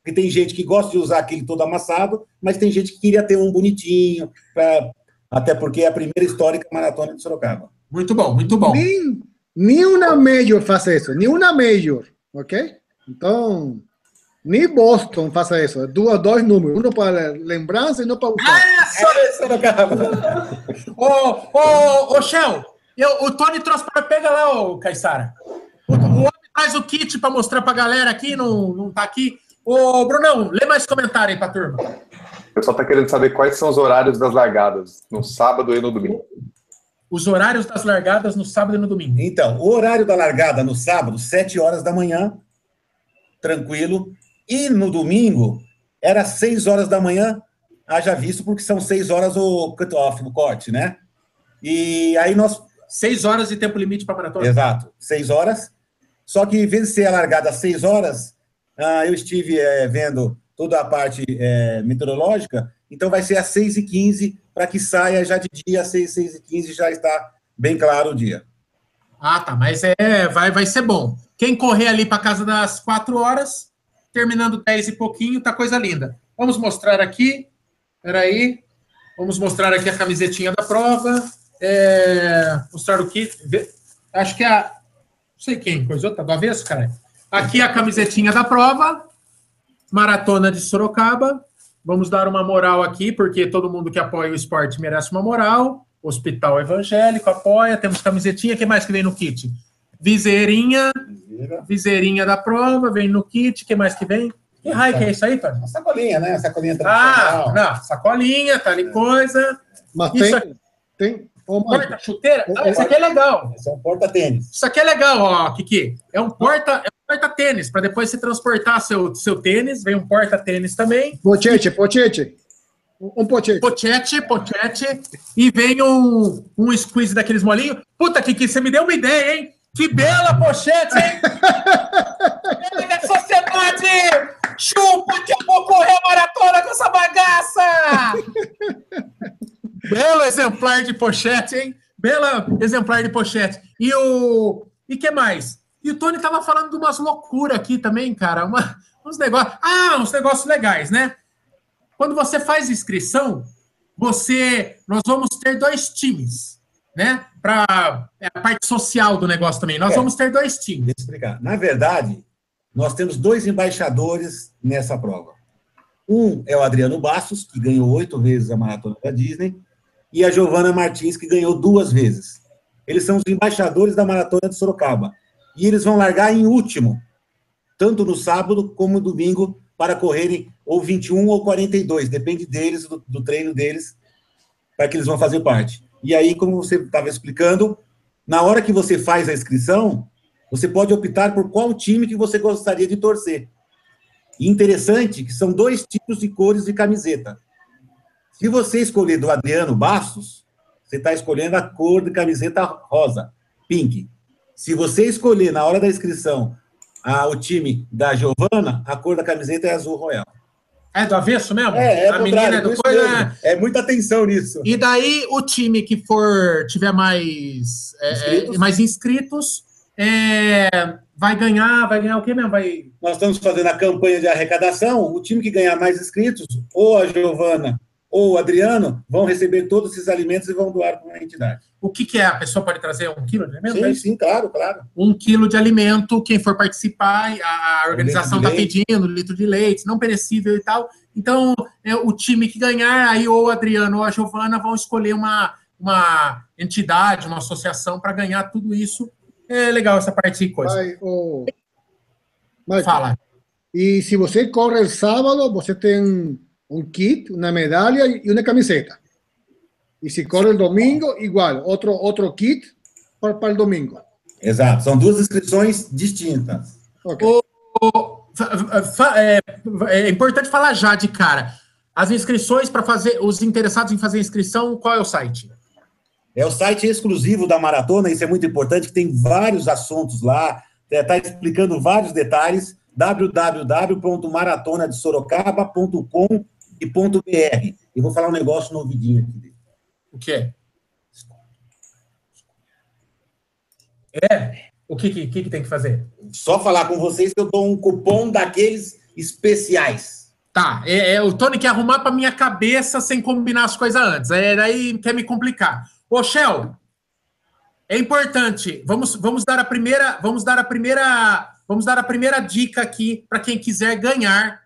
Porque tem gente que gosta de usar aquele todo amassado, mas tem gente que queria ter um bonitinho, pra- até porque é a primeira histórica maratona de Sorocaba. Muito bom, muito bom. Nem, nem uma major faz isso, nem uma major, ok? Então, nem Boston faz isso. Duas, dois números, um para lembrança e um para usar. Ah, só É Sorocaba! Ô, ô, ô, Shell, eu, o Tony trouxe para pega lá, ô Caissara. O, o homem traz o kit para mostrar para a galera aqui, não, não tá aqui. Ô, Brunão, lê mais comentário aí pra turma. O pessoal tá querendo saber quais são os horários das largadas, no sábado e no domingo. Os horários das largadas no sábado e no domingo. Então, o horário da largada no sábado, 7 horas da manhã, tranquilo. E no domingo, era 6 horas da manhã, haja visto, porque são 6 horas o cut-off, o corte, né? E aí nós Seis horas de tempo limite para maratona. Exato, seis horas. Só que, em vez de ser alargada às seis horas, ah, eu estive eh, vendo toda a parte eh, meteorológica, então vai ser às seis e quinze, para que saia já de dia, às seis, seis e quinze, já está bem claro o dia. Ah, tá, mas é, vai, vai ser bom. Quem correr ali para casa das quatro horas, terminando dez e pouquinho, tá coisa linda. Vamos mostrar aqui. Peraí. Vamos mostrar aqui a camisetinha da prova. É, mostrar o kit. Acho que é a. Não sei quem, coisa tá do avesso, cara. Aqui a camisetinha da prova. Maratona de Sorocaba. Vamos dar uma moral aqui, porque todo mundo que apoia o esporte merece uma moral. Hospital Evangélico apoia. Temos camisetinha. O que mais que vem no kit? Viseirinha. Viseirinha da prova. Vem no kit. O que mais que vem? Que raio que é isso aí, Tony? Uma sacolinha, né? Uma sacolinha Ah, tradicional. não. Sacolinha, tá ali coisa. Mas Isso tem, aqui. tem, ô, Porta chuteira. Ah, isso aqui é legal. Esse é um porta-tênis. Isso aqui é legal, ó, Kiki. É um porta, é um porta-tênis, para depois você transportar seu, seu tênis. Vem um porta-tênis também. pochete, pochete. Um pochete. Pochete, pochete. E vem um, um squeeze daqueles molinhos. Puta, Kiki, você me deu uma ideia, hein? Que bela pochete, hein? Bela da sociedade! Chupa que eu vou correr a maratona com essa bagaça! Belo exemplar de pochete, hein? Bela exemplar de pochete. E o. E que mais? E o Tony tava falando de umas loucuras aqui também, cara. Uma, uns negócios. Ah, uns negócios legais, né? Quando você faz inscrição, você. Nós vamos ter dois times, né? Para é a parte social do negócio também. Nós É. vamos ter dois times. Deixa eu explicar. Na verdade, nós temos dois embaixadores nessa prova. Um é o Adriano Bastos, que ganhou oito vezes a maratona da Disney, e a Giovana Martins, que ganhou duas vezes. Eles são os embaixadores da maratona de Sorocaba. E eles vão largar em último, tanto no sábado como no domingo, para correrem ou 21 ou 42, depende deles, do, do treino deles, para que eles vão fazer parte. E aí, como você estava explicando, na hora que você faz a inscrição, você pode optar por qual time que você gostaria de torcer. E interessante que são dois tipos de cores de camiseta. Se você escolher do Adriano Bastos, você está escolhendo a cor de camiseta rosa, pink. Se você escolher na hora da inscrição a, o time da Giovana, a cor da camiseta é azul royal. É do avesso mesmo? É, é a menina é do coisa. mesmo. É muita atenção nisso. E daí o time que for tiver mais é, Inscritos? é, mais inscritos é, vai ganhar, vai ganhar o quê mesmo? Vai... Nós estamos fazendo a campanha de arrecadação, o time que ganhar mais inscritos, ou a Giovana ou o Adriano, vão receber todos esses alimentos e vão doar para uma entidade. O que, que é? A pessoa pode trazer um quilo de alimento? Sim, sim, claro, claro. um quilo de alimento, quem for participar, a organização está pedindo litro de leite, não perecível e tal. Então, é, o time que ganhar, aí ou o Adriano ou a Giovana vão escolher uma, uma entidade, uma associação para ganhar tudo isso. É legal essa parte de coisa. Vai, Michael, Fala. E se você corre sábado, você tem um kit, uma medalha e uma camiseta. E se corre el domingo, igual, outro, outro kit para, para o domingo. Exato, são duas inscrições distintas. Ok. Ô, fa- fa- É, é importante falar já de cara. As inscrições para fazer, os interessados em fazer inscrição, qual é o site? É o site exclusivo da maratona, isso é muito importante, que tem vários assuntos lá, está explicando vários detalhes, www.maratonadesorocaba.com.br. E vou falar um negócio no ouvidinho aqui. O quê? É? O que, que, que que tem que fazer? Só falar com vocês que eu dou um cupom daqueles especiais. Tá, é, é, o Tony quer arrumar para minha cabeça sem combinar as coisas antes. É, daí quer me complicar. Ô, Shell, é importante. Vamos, vamos dar a primeira, vamos dar a primeira, vamos dar a primeira dica aqui para quem quiser ganhar.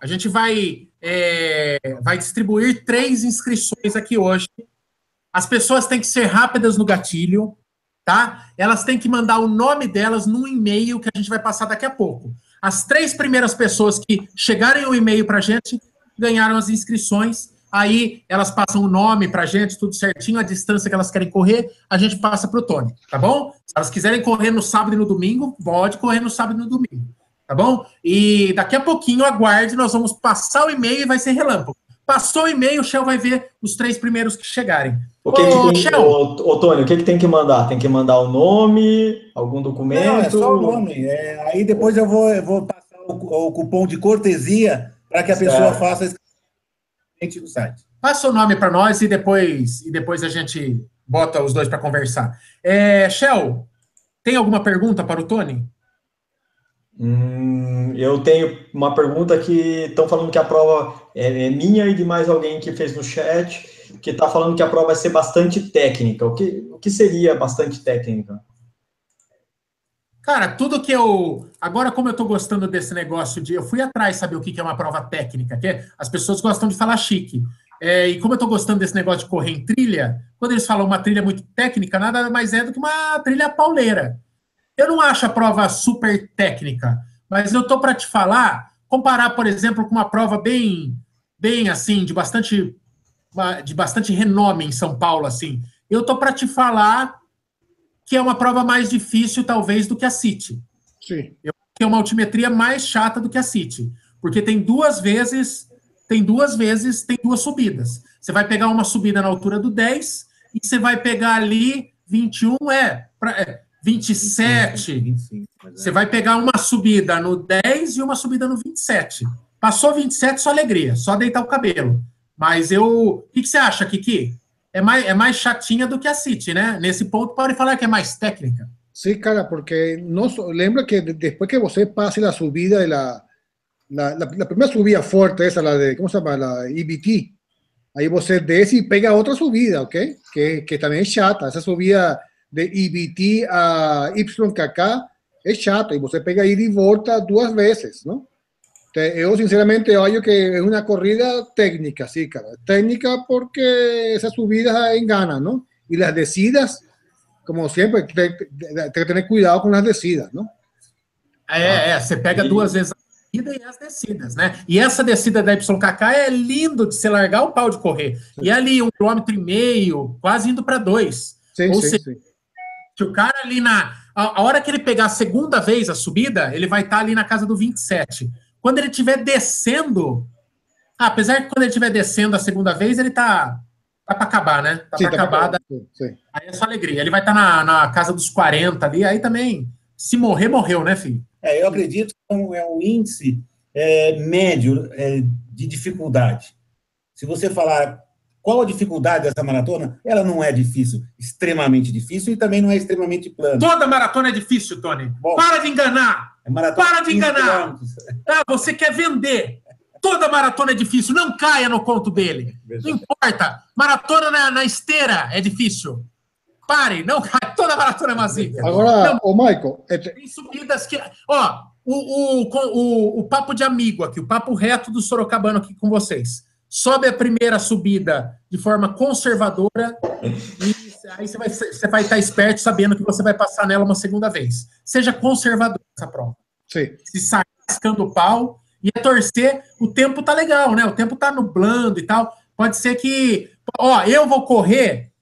A gente vai, é, vai distribuir três inscrições aqui hoje. As pessoas têm que ser rápidas no gatilho, tá? Elas têm que mandar o nome delas num e-mail que a gente vai passar daqui a pouco. As três primeiras pessoas que chegarem o e-mail para a gente ganharam as inscrições. Aí elas passam o nome para a gente, tudo certinho, a distância que elas querem correr, a gente passa para o Tony, tá bom? Se elas quiserem correr no sábado e no domingo, pode correr no sábado e no domingo, tá bom? E daqui a pouquinho, aguarde, nós vamos passar o e-mail e vai ser relâmpago. Passou o e-mail, o Shell vai ver os três primeiros que chegarem. O que, Ô, que tem, Shell. ô, ô, Tony, o que, que tem que mandar? Tem que mandar o nome, algum documento? Não, é só o nome. É, aí depois eu vou, eu vou passar o, o cupom de cortesia para que a Certo. pessoa faça a no site. Passa o nome para nós e depois, e depois a gente bota os dois para conversar. É, Shell, tem alguma pergunta para o Tony? Hum, eu tenho uma pergunta que estão falando que a prova é, é minha e de mais alguém que fez no chat, que está falando que a prova vai ser bastante técnica. O que, o que seria bastante técnica? Cara, tudo que eu. Agora, como eu tô gostando desse negócio de. Eu fui atrás saber o que é uma prova técnica, que é- as pessoas gostam de falar chique. É, e como eu tô gostando desse negócio de correr em trilha, quando eles falam uma trilha muito técnica, nada mais é do que uma trilha pauleira. Eu não acho a prova super técnica, mas eu tô para te falar, comparar, por exemplo, com uma prova bem, bem assim, de bastante, de bastante renome em São Paulo, assim. Eu tô para te falar que é uma prova mais difícil, talvez, do que a City. Sim. Que é uma altimetria mais chata do que a City. Porque tem duas vezes, tem duas vezes, tem duas subidas. Você vai pegar uma subida na altura do 10 e você vai pegar ali 21, é, pra, é 27. 25, mas é. Você vai pegar uma subida no 10 e uma subida no 27. Passou 27, só alegria, só deitar o cabelo. Mas eu. O que, que você acha, Kiki? É mais, é mais chatinha do que a City, né? Nesse ponto, pode falar que é mais técnica. Sí, cara, porque lembra que de- después que você pase la subida de la, la, la, subida fuerte, esa, la de, ¿cómo se llama? La EBT, ahí você desce y pega otra subida, ¿ok? Que, que también es chata, esa subida de EBT a YKK es chata, y você pega ida y volta duas veces, ¿no? Eu, sinceramente, acho que é uma corrida técnica, sí, cara. Técnica porque esas subidas enganan, ¿no? Y las descidas, como siempre, tem que tener cuidado com as descidas, ¿no? É, é, você pega E- duas vezes a subida e as descidas, né? E essa descida da YKK é lindo de você largar o pau de correr. E ali, um quilômetro e meio, quase indo para dois. Sim, Ou sim, seja, sim. Se o cara ali na. A, a hora que ele pegar a segunda vez a subida, ele vai estar ali na casa do 27. Quando ele estiver descendo. ah, apesar que quando ele estiver descendo a segunda vez, ele tá. Tá para acabar, né? Tá para tá acabar. bom. Sim, sim. Aí é só alegria. Ele vai estar na, na casa dos 40 ali, aí também. Se morrer, morreu, né, filho? É, eu acredito que é um, é um índice é, médio é, de dificuldade. Se você falar Qual a dificuldade dessa maratona? Ela não é difícil, extremamente difícil, e também não é extremamente plana. Toda maratona é difícil, Tony. Bom. Para de enganar. É Para de 15 enganar. Ah, você quer vender. Toda maratona é difícil. Não caia no conto dele. Não importa. Maratona na, na esteira é difícil. Pare, não cai. Toda maratona é uma zica. Agora, Não, ô Michael, este- tem subidas que. Ó, o, o, o, o papo de amigo aqui, o papo reto do Sorocabano aqui com vocês. Sobe a primeira subida de forma conservadora e aí você vai, você vai estar esperto sabendo que você vai passar nela uma segunda vez. Seja conservador nessa prova. sim. Se sair cascando o pau e é torcer, o tempo tá legal, né? O tempo tá nublando e tal. Pode ser que. Ó, eu vou correr.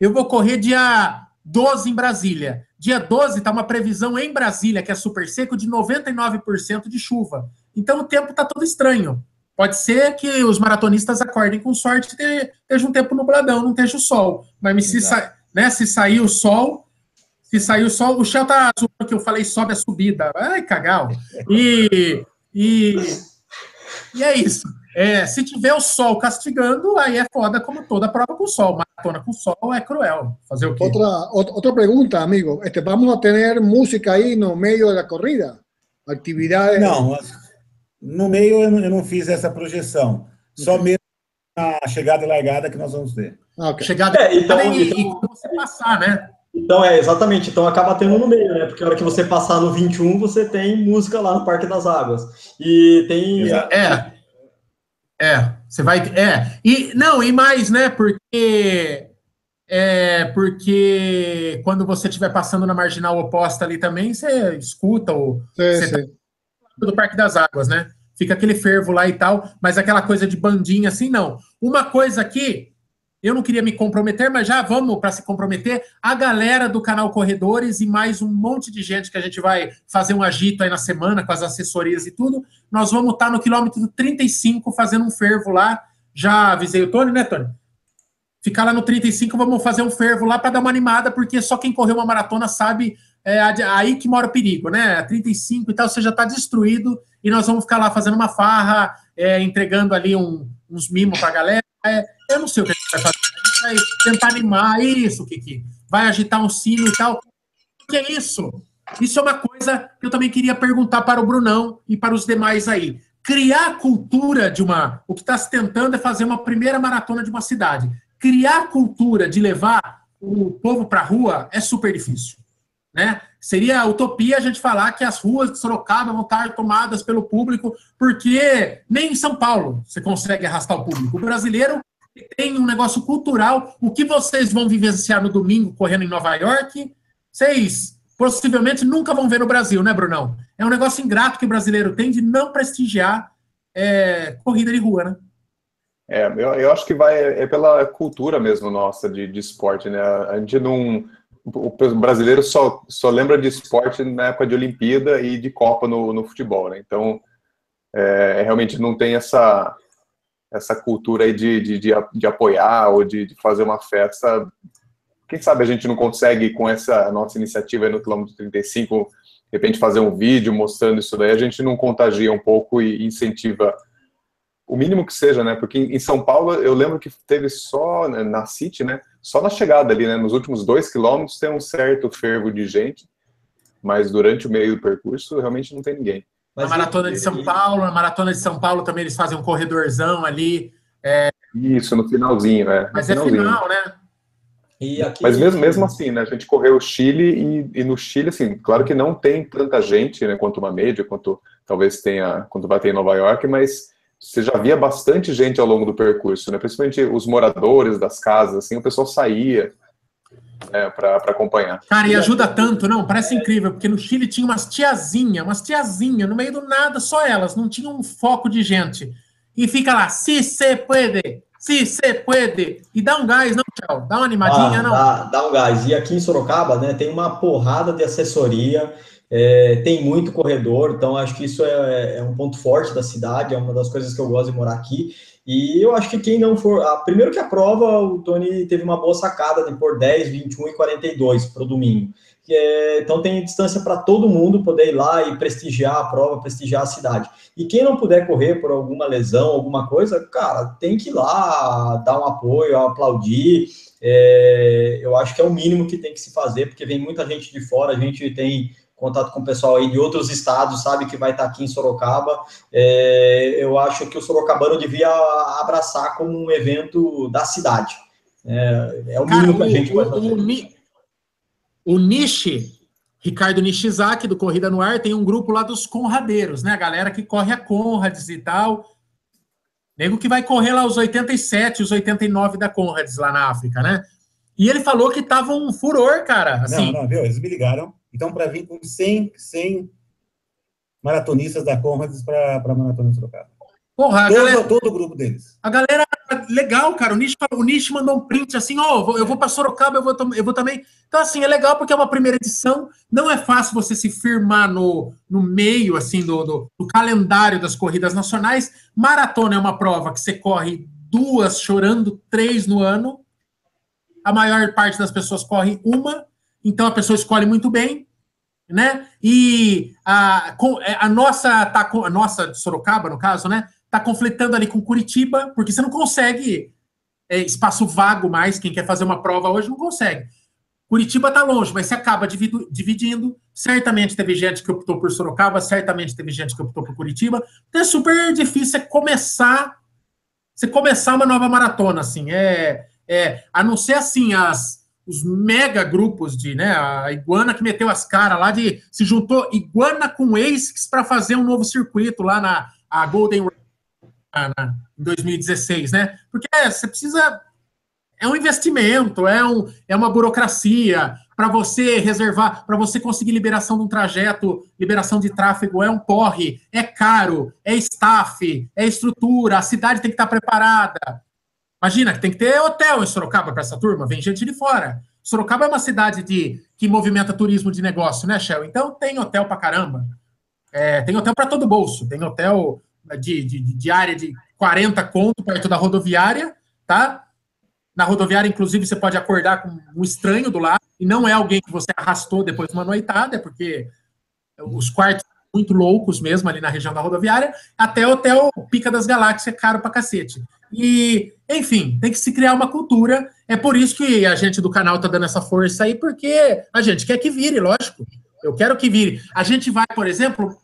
Eu vou correr dia 12 em Brasília. Dia 12 tá uma previsão em Brasília, que é super seco, de 99% de chuva. Então o tempo tá todo estranho. Pode ser que os maratonistas acordem com sorte e te- esteja um tempo nubladão, não esteja o sol. Mas se, sa- né, se sair o sol, se sair o sol, o Shell tá zoando que eu falei sobe a subida. Ai, cagal. E, e, e é isso. É, se tiver o sol castigando, aí é foda como toda prova com sol. Maratona com sol é cruel. Fazer o quê? Otra, ot- otra pregunta, amigo. Este, ¿Vamos a tener música ahí no medio de la corrida? Actividades. Não, no meio eu não, eu não fiz essa projeção. Só mesmo na chegada e largada que nós vamos ter. Ah, ok. Chegada É, então- e, então- e quando você passar, né? Então, é, exatamente. Então, acaba tendo no meio, né? Porque a hora que você passar no 21, você tem música lá no Parque das Águas. E tem... Exato. É. É, você vai. É. E não, e mais, né? Porque. É, porque quando você estiver passando na marginal oposta ali também, você escuta o Sí, Você sí. Do Parque das Águas, né? Fica aquele fervo lá e tal, mas aquela coisa de bandinha assim, não. Uma coisa aqui, eu não queria me comprometer, mas já vamos para se comprometer. A galera do canal Corredores e mais um monte de gente que a gente vai fazer um agito aí na semana com as assessorias e tudo. Nós vamos estar no quilômetro 35 fazendo um fervo lá. Já avisei o Tony, né, Tony? Ficar lá no 35, vamos fazer um fervo lá para dar uma animada, porque só quem correu uma maratona sabe é aí que mora o perigo, né? 35 e tal, você já está destruído e nós vamos ficar lá fazendo uma farra, é, entregando ali um- uns mimos para a galera. É, eu não sei o que a gente vai fazer. A gente vai tentar animar isso, Kiki. Vai agitar um sino e tal. O que é isso? Isso é uma coisa que eu também queria perguntar para o Brunão e para os demais aí. Criar a cultura de uma. O que está se tentando é fazer uma primeira maratona de uma cidade. Criar a cultura de levar o povo para a rua é super difícil né? Seria utopia a gente falar que as ruas de Sorocaba vão estar tomadas pelo público, porque nem em São Paulo você consegue arrastar o público. O brasileiro tem um negócio cultural. O que vocês vão vivenciar no domingo correndo em Nova York, vocês possivelmente nunca vão ver no Brasil, né, Brunão? É um negócio ingrato que o brasileiro tem de não prestigiar é, corrida de rua, né? É, eu, eu acho que vai é pela cultura mesmo nossa de, de esporte, né? A gente não. O brasileiro só, só lembra de esporte na época de Olimpíada e de Copa no, no futebol, né? Então, é, realmente não tem essa, essa cultura aí de, de, de, de apoiar ou de, de, fazer uma festa. Quem sabe a gente não consegue, com essa nossa iniciativa no quilômetro 35, de repente fazer um vídeo mostrando isso daí, a gente não contagia um pouco e incentiva o mínimo que seja, né? Porque em São Paulo eu lembro que teve só né, na City, né? Só na chegada ali, né? Nos últimos dois quilômetros tem um certo fervo de gente, mas durante o meio do percurso realmente não tem ninguém. Na maratona de São Paulo, na maratona de São Paulo também eles fazem um corredorzão ali. É... Isso, no finalzinho, né? Mas no é final, né? Aqui... Mas mesmo, mesmo assim, né? A gente correu o Chile e, e, no Chile, assim, claro que não tem tanta gente, né? Quanto uma média, quanto talvez tenha, quanto vai ter em Nova York, mas você já via bastante gente ao longo do percurso, né? Principalmente os moradores das casas, assim, o pessoal saía né, para acompanhar. Cara, e ajuda tanto, não? Parece incrível, porque no Chile tinha umas tiazinha, umas tiazinha, no meio do nada, só elas, não tinha um foco de gente. E fica lá, se se puede, se se puede. E dá um gás, não, tchau? Dá uma animadinha, ah, não? Dá, dá um gás. E aqui em Sorocaba, né, tem uma porrada de assessoria, é, tem muito corredor, então acho que isso é, é, um ponto forte da cidade, é uma das coisas que eu gosto de morar aqui. E eu acho que quem não for. A, primeiro que a prova, o Tony teve uma boa sacada de pôr 10, 21 e 42 para o domingo. É, então tem distância para todo mundo poder ir lá e prestigiar a prova, prestigiar a cidade. E quem não puder correr por alguma lesão, alguma coisa, cara, tem que ir lá dar um apoio, aplaudir. É, eu acho que é o mínimo que tem que se fazer, porque vem muita gente de fora, a gente tem contato com o pessoal aí de outros estados, sabe que vai estar aqui em Sorocaba. É, eu acho que o Sorocabano devia abraçar como um evento da cidade. É, é o mínimo que a gente o, pode fazer. O, o Nishi, Ricardo Nishizaki, do Corrida no Ar, tem um grupo lá dos Conradeiros, né? A galera que corre a Conrads e tal. Nego que vai correr lá os 87, os 89 da Conrads lá na África, né? E ele falou que tava um furor, cara. Assim. Não, não, viu? Eles me ligaram então, para vir com 100, 100 maratonistas da Conrads para a Maratona de Sorocaba. Porra, todo, galera, todo o grupo deles. A galera, legal, cara. O Nish, o Nish mandou um print assim, ó, oh, eu vou para Sorocaba, eu vou, eu vou também. Então, assim, é legal porque é uma primeira edição. Não é fácil você se firmar no, no meio, assim, do, do, do calendário das corridas nacionais. Maratona é uma prova que você corre duas chorando, três no ano. A maior parte das pessoas corre uma. Então a pessoa escolhe muito bem, né? E a, é, a nossa tá a nossa Sorocaba, no caso, né? Tá conflitando ali com Curitiba, porque você não consegue é, espaço vago mais. Quem quer fazer uma prova hoje não consegue. Curitiba está longe, mas você acaba dividindo. Certamente teve gente que optou por Sorocaba, certamente teve gente que optou por Curitiba. Então é super difícil começar, você começar uma nova maratona, assim. É, é a não ser assim as os mega grupos de, né, a Iguana que meteu as caras lá de se juntou Iguana com ASICS para fazer um novo circuito lá na a Golden na, em 2016, né? Porque é, você precisa é um investimento, é, um, é uma burocracia para você reservar, para você conseguir liberação de um trajeto, liberação de tráfego é um porre, é caro, é staff, é estrutura, a cidade tem que estar preparada. Imagina que tem que ter hotel em Sorocaba para essa turma, vem gente de fora. Sorocaba é uma cidade de, que movimenta turismo de negócio, né, Shell? Então tem hotel para caramba. É, tem hotel para todo bolso. Tem hotel de, de, de área de 40 conto perto da rodoviária, tá? Na rodoviária, inclusive, você pode acordar com um estranho do lado, e não é alguém que você arrastou depois de uma noitada, é porque os quartos muito loucos mesmo ali na região da rodoviária, até o hotel Pica das Galáxias, caro pra cacete. E, enfim, tem que se criar uma cultura. É por isso que a gente do canal tá dando essa força aí, porque a gente quer que vire, lógico. Eu quero que vire. A gente vai, por exemplo,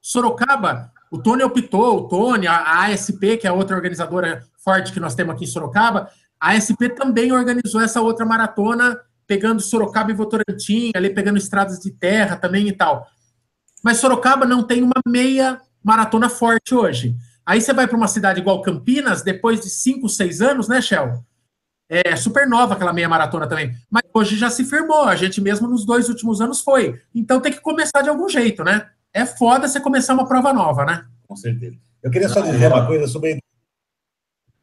Sorocaba, o Tony optou, o Tony, a ASP, que é outra organizadora forte que nós temos aqui em Sorocaba, a ASP também organizou essa outra maratona, pegando Sorocaba e Votorantim, ali pegando estradas de terra também e tal. Mas Sorocaba não tem uma meia maratona forte hoje. Aí você vai para uma cidade igual Campinas, depois de cinco, seis anos, né, Shell? É super nova aquela meia maratona também. Mas hoje já se firmou, a gente mesmo nos dois últimos anos foi. Então tem que começar de algum jeito, né? É foda você começar uma prova nova, né? Com certeza. Eu queria só dizer uma coisa sobre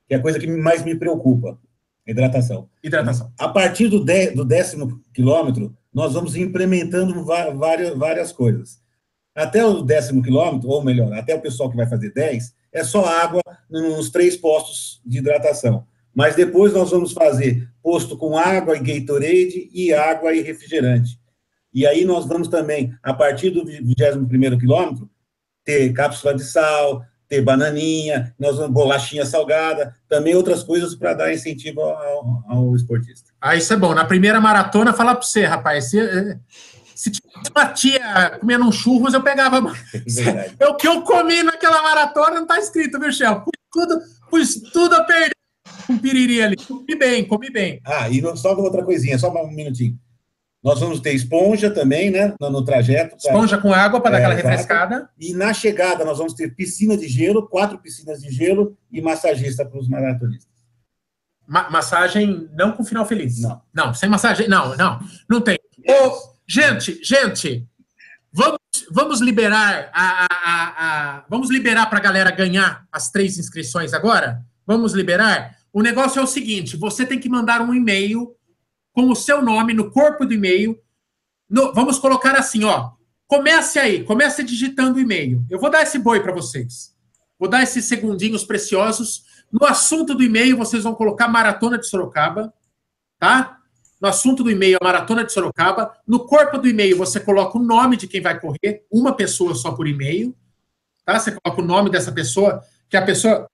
que é a coisa que mais me preocupa, hidratação. Hidratação. A partir do, de, do décimo quilômetro, nós vamos implementando várias, várias coisas. Até o décimo quilômetro, ou melhor, até o pessoal que vai fazer 10, é só água nos três postos de hidratação. Mas depois nós vamos fazer posto com água e Gatorade e água e refrigerante. E aí nós vamos também, a partir do 21º quilômetro, ter cápsula de sal, ter bananinha, nós vamos bolachinha salgada, também outras coisas para dar incentivo ao, ao, esportista. Ah, isso é bom. Na primeira maratona, falar para você, rapaz, se tivesse uma tia comendo um churros, eu pegava. É o que eu comi naquela maratona não está escrito, viu, Shell? Pus tudo, pus tudo a perder com um piriri ali. Comi bem, comi bem. Ah, e só outra coisinha, só um minutinho. Nós vamos ter esponja também, né, no, no trajeto. Pra... Esponja com água para é, dar aquela refrescada. E na chegada nós vamos ter piscina de gelo, quatro piscinas de gelo e massagista para os maratonistas. Ma massagem não com final feliz. Não. Não, sem massagem. Não, não. Não tem. Ô, Gente, gente, vamos, vamos liberar a, a, a vamos liberar para a galera ganhar as três inscrições agora? Vamos liberar? O negócio é o seguinte: você tem que mandar um e-mail com o seu nome no corpo do e-mail. No, vamos colocar assim, ó. Comece aí, comece digitando o e-mail. Eu vou dar esse boi para vocês. Vou dar esses segundinhos preciosos No assunto do e-mail, vocês vão colocar Maratona de Sorocaba, tá? No assunto do e-mail, a Maratona de Sorocaba. No corpo do e-mail, você coloca o nome de quem vai correr, uma pessoa só por e-mail, tá? Você coloca o nome dessa pessoa, que é a pessoa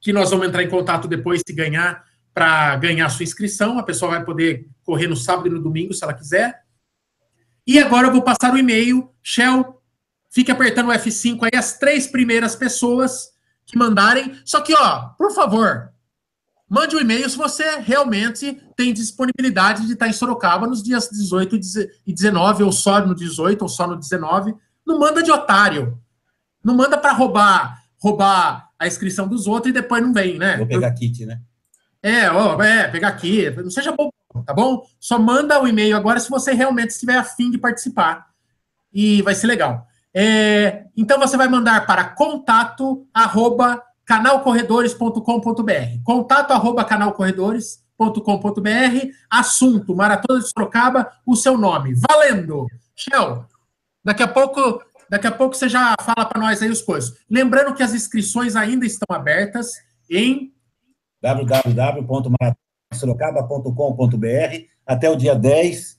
que nós vamos entrar em contato depois se ganhar, para ganhar sua inscrição. A pessoa vai poder correr no sábado e no domingo, se ela quiser. E agora eu vou passar o e-mail. Shell, fique apertando o F5 aí, as três primeiras pessoas que mandarem. Só que, ó, por favor, mande um e-mail se você realmente tem disponibilidade de estar em Sorocaba nos dias 18 e 19, ou só no 18, ou só no 19. Não manda de otário. Não manda para roubar, roubar a inscrição dos outros e depois não vem, né? Vou pegar kit, né? É, ó, é, pegar aqui. Não seja bom, tá bom? Só manda o e-mail agora se você realmente estiver afim de participar. E vai ser legal. É, então você vai mandar para contato arroba canalcorredores.com.br. Contato arroba canalcorredores.com.br. Assunto, Maratona de Sorocaba, o seu nome. Valendo! Shell, daqui a pouco, daqui a pouco você já fala para nós aí as coisas. Lembrando que as inscrições ainda estão abertas em www.sorocaba.com.br até o dia 10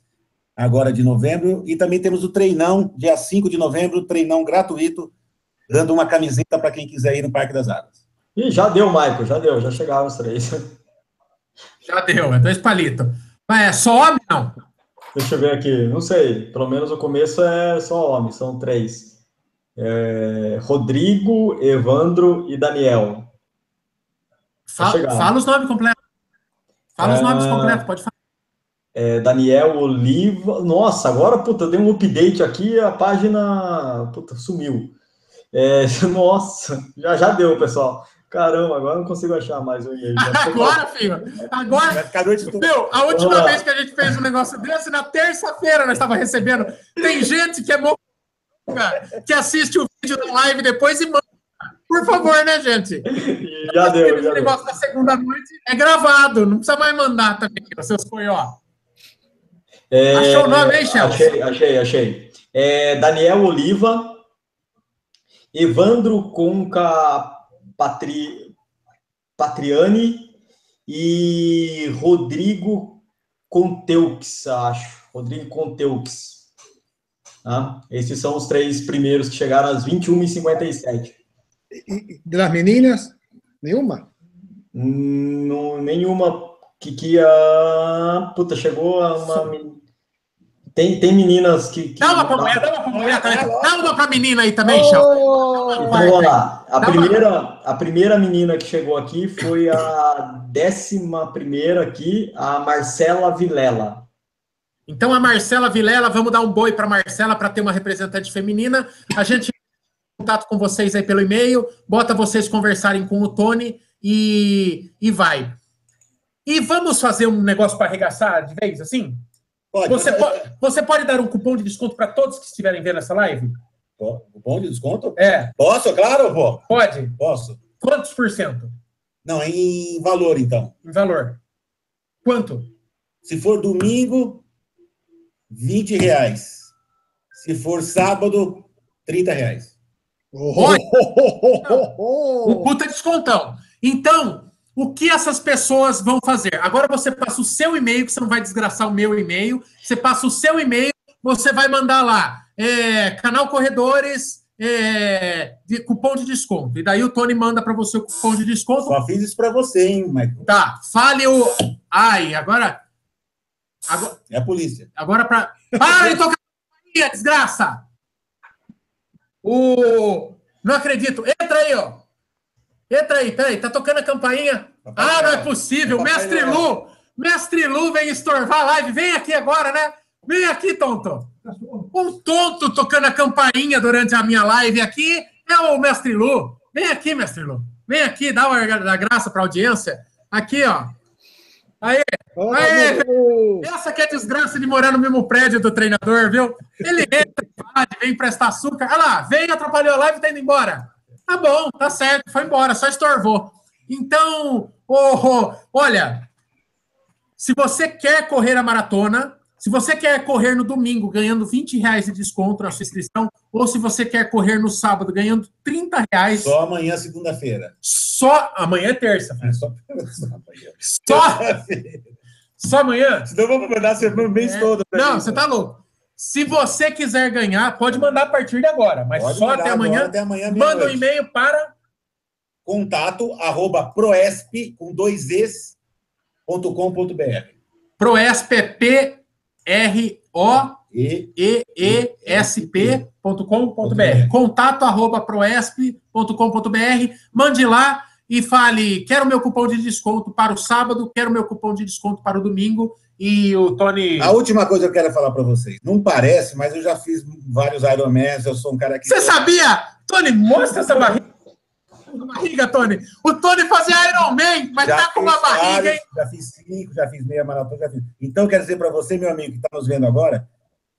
agora de novembro, e também temos o treinão, dia 5 de novembro, treinão gratuito, dando uma camiseta para quem quiser ir no Parque das Águas. E já deu, Michael, já deu, já chegaram os três. Já deu, é dois palitos. Mas é só homem, não? Deixa eu ver aqui, não sei, pelo menos o começo é só homem, são três. É, Rodrigo, Evandro e Daniel. Fala, fala os nomes completos. Fala os nomes ah, completos, pode falar é, Daniel Oliva. Nossa, agora, puta, deu um update aqui, a página, puta, sumiu. É, nossa, já, já deu, pessoal. Caramba, agora não consigo achar mais o e-mail. agora, filho, agora. Meu, a última vez que a gente fez um negócio desse, na terça-feira nós estávamos recebendo. Tem gente que é moca, que assiste o vídeo da live depois e manda. Por favor, né, gente? Já deu, já O negócio da segunda noite é gravado, não precisa mais mandar também, seus coió. É, Achou o nome, hein, Chelsea? Achei, achei, achei. É, Daniel Oliva, Evandro Conca Patri, Patriani e Rodrigo Conteux, acho. Rodrigo Conteux. Tá? Esses são os três primeiros que chegaram às 21h57. E das meninas? Nenhuma? Não, nenhuma que, que a. Puta, chegou a uma. Tem, tem meninas que. que dá uma pra mulher, dá uma pra mulher também. Dá uma pra menina aí também, oh, Então, vamos lá. A primeira, uma... a primeira menina que chegou aqui foi a décima primeira aqui, a Marcela Vilela. Então, a Marcela Vilela, vamos dar um boi para Marcela para ter uma representante feminina. A gente contato com vocês aí pelo e-mail, bota vocês conversarem com o Tony e, e vai. E vamos fazer um negócio para arregaçar de vez, assim? Pode. Você, pode, você pode dar um cupom de desconto para todos que estiverem vendo essa live? Cupom de desconto? É. Posso, claro, vou. Pode? Posso. Quantos por cento? Não, em valor, então. Em valor. Quanto? Se for domingo, 20 reais. Se for sábado, 30 reais. Oi! O puta descontão. Então, o que essas pessoas vão fazer? Agora você passa o seu e-mail, que você não vai desgraçar o meu e-mail. Você passa o seu e-mail, você vai mandar lá, é, canal Corredores, é, de, cupom de desconto. E daí o Tony manda para você o cupom de desconto. Só fiz isso para você, hein, Michael? Tá, fale o. Ai, agora. agora é a polícia. Agora para. Para de tocar desgraça! O. Não acredito. Entra aí, ó. Entra aí, peraí, tá tocando a campainha. Ah, não é possível. Mestre Lu, Mestre Lu vem estorvar a live. Vem aqui agora, né? Vem aqui, tonto. Um tonto tocando a campainha durante a minha live aqui é o Mestre Lu. Vem aqui, Mestre Lu. Vem aqui, dá uma da graça para a audiência. Aqui, ó. Aí, aí, essa que é a desgraça de morar no mesmo prédio do treinador, viu? Ele entra, vem prestar açúcar. Olha lá, vem, atrapalhou a live e tá indo embora. Tá bom, tá certo, foi embora, só estorvou. Então, oh, oh, olha, se você quer correr a maratona, Se você quer correr no domingo ganhando 20 reais de desconto na sua inscrição, ou se você quer correr no sábado ganhando 30 reais. Só amanhã, segunda-feira. Só amanhã é terça. É só, só amanhã. Só, só amanhã? Senão vamos mandar semana o mês É. todo. Não, mim. você tá louco. Se você quiser ganhar, pode mandar a partir de agora, mas Pode só até agora, amanhã. Até amanhã Manda um meia-noite. e-mail para Contato arroba proesp com dois es ponto com ponto br. proesp, P-R-O E eesp.com.br. Contato arroba proesp.com.br. Mande lá e fale: quero meu cupom de desconto para o sábado, quero meu cupom de desconto para o domingo. E o Tony. a última coisa que eu quero falar para vocês. Não parece, mas eu já fiz vários Ironmans. Eu sou um cara que. Você sabia? Tony, mostra essa barriga. Barriga, Tony. O Tony fazia Iron Man, mas tá com uma barriga, vários, hein? Já fiz cinco, já fiz meia maratona, já fiz. Então, quero dizer para você, meu amigo, que está nos vendo agora,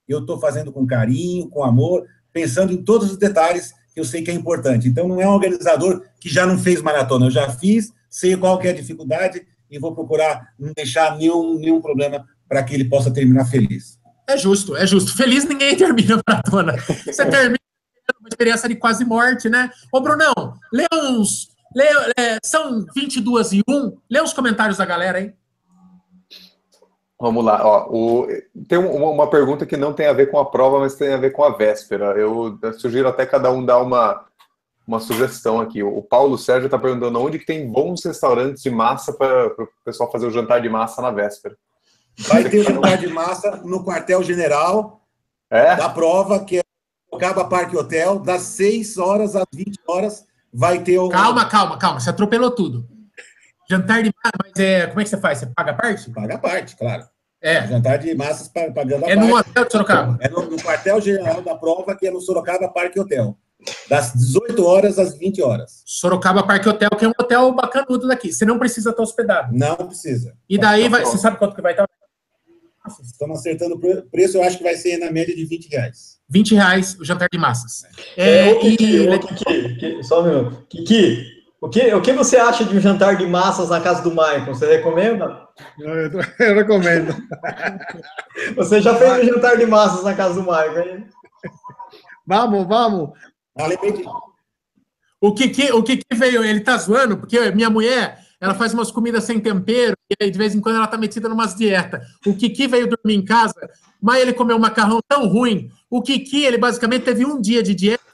eu estou fazendo com carinho, com amor, pensando em todos os detalhes que eu sei que é importante. Então, não é um organizador que já não fez maratona. Eu já fiz, sei qual que é a dificuldade e vou procurar não deixar nenhum, nenhum problema para que ele possa terminar feliz. É justo, é justo. Feliz ninguém termina a maratona. Você termina uma experiência de quase morte, né? Ô, Brunão, lê uns. Lê, é, são 22 e 1. Lê os comentários da galera aí. Vamos lá. Ó, o- tem um- uma, uma pergunta que não tem a ver com a prova, mas tem a ver com a véspera. Eu, eu sugiro até cada um dar uma, uma sugestão aqui. O Paulo Sérgio está perguntando onde que tem bons restaurantes de massa para o pessoal fazer o jantar de massa na véspera. Vai ter jantar de massa no quartel-general É? da prova, que é Acaba Parque Hotel, das 6 horas às 20 horas, vai ter o. Calma, calma, calma. Você atropelou tudo. Jantar de massa, mas é, como é que você faz? Você paga a parte? Paga a parte, claro. É. Jantar de massas pa- pagando a É parte. no hotel de Sorocaba. É no, no quartel-general da prova, que é no Sorocaba Parque Hotel. Das 18 horas às 20 horas. Sorocaba Parque Hotel, que é um hotel bacanudo daqui. Você não precisa estar hospedado. Não precisa. E daí vai. Você sabe quanto que vai estar? Estamos acertando o pre- preço, eu acho que vai ser na média de 20 reais. 20 reais o jantar de massas. É, É, ô, Kiki, e ô, Kiki, Kiki, só um minuto. Kiki, o que, o que você acha de um jantar de massas na casa do Michael? Você recomenda? Eu, eu recomendo. Você já fez um jantar de massas na casa do Michael, hein? Vamos, vamos. Além de, O Kiki, o Kiki veio, ele tá zoando, porque minha mulher, ela faz umas comidas sem tempero, e aí de vez em quando ela tá metida numas dietas. O Kiki veio dormir em casa, mas ele comeu um macarrão tão ruim. O Kiki, ele basicamente teve um dia de dieta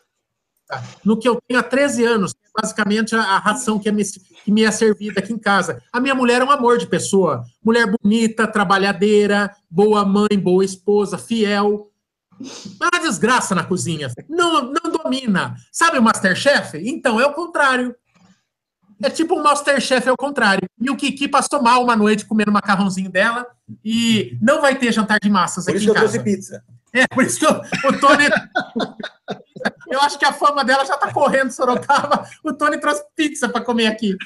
no que eu tenho há 13 anos, que é basicamente a, a ração que, é me, que me é servida aqui em casa. A minha mulher é um amor de pessoa. Mulher bonita, trabalhadeira, boa mãe, boa esposa, fiel. Uma desgraça na cozinha. Não, não domina. Sabe o Masterchef? Então, é o contrário. É tipo um Masterchef, é o contrário. E o Kiki passou mal uma noite comendo o macarrãozinho dela e não vai ter jantar de massas por aqui isso que em eu trouxe casa. pizza. É, por isso que eu- o Tony. eu acho que a fama dela já tá correndo, Sorocaba. O Tony trouxe pizza para comer aqui.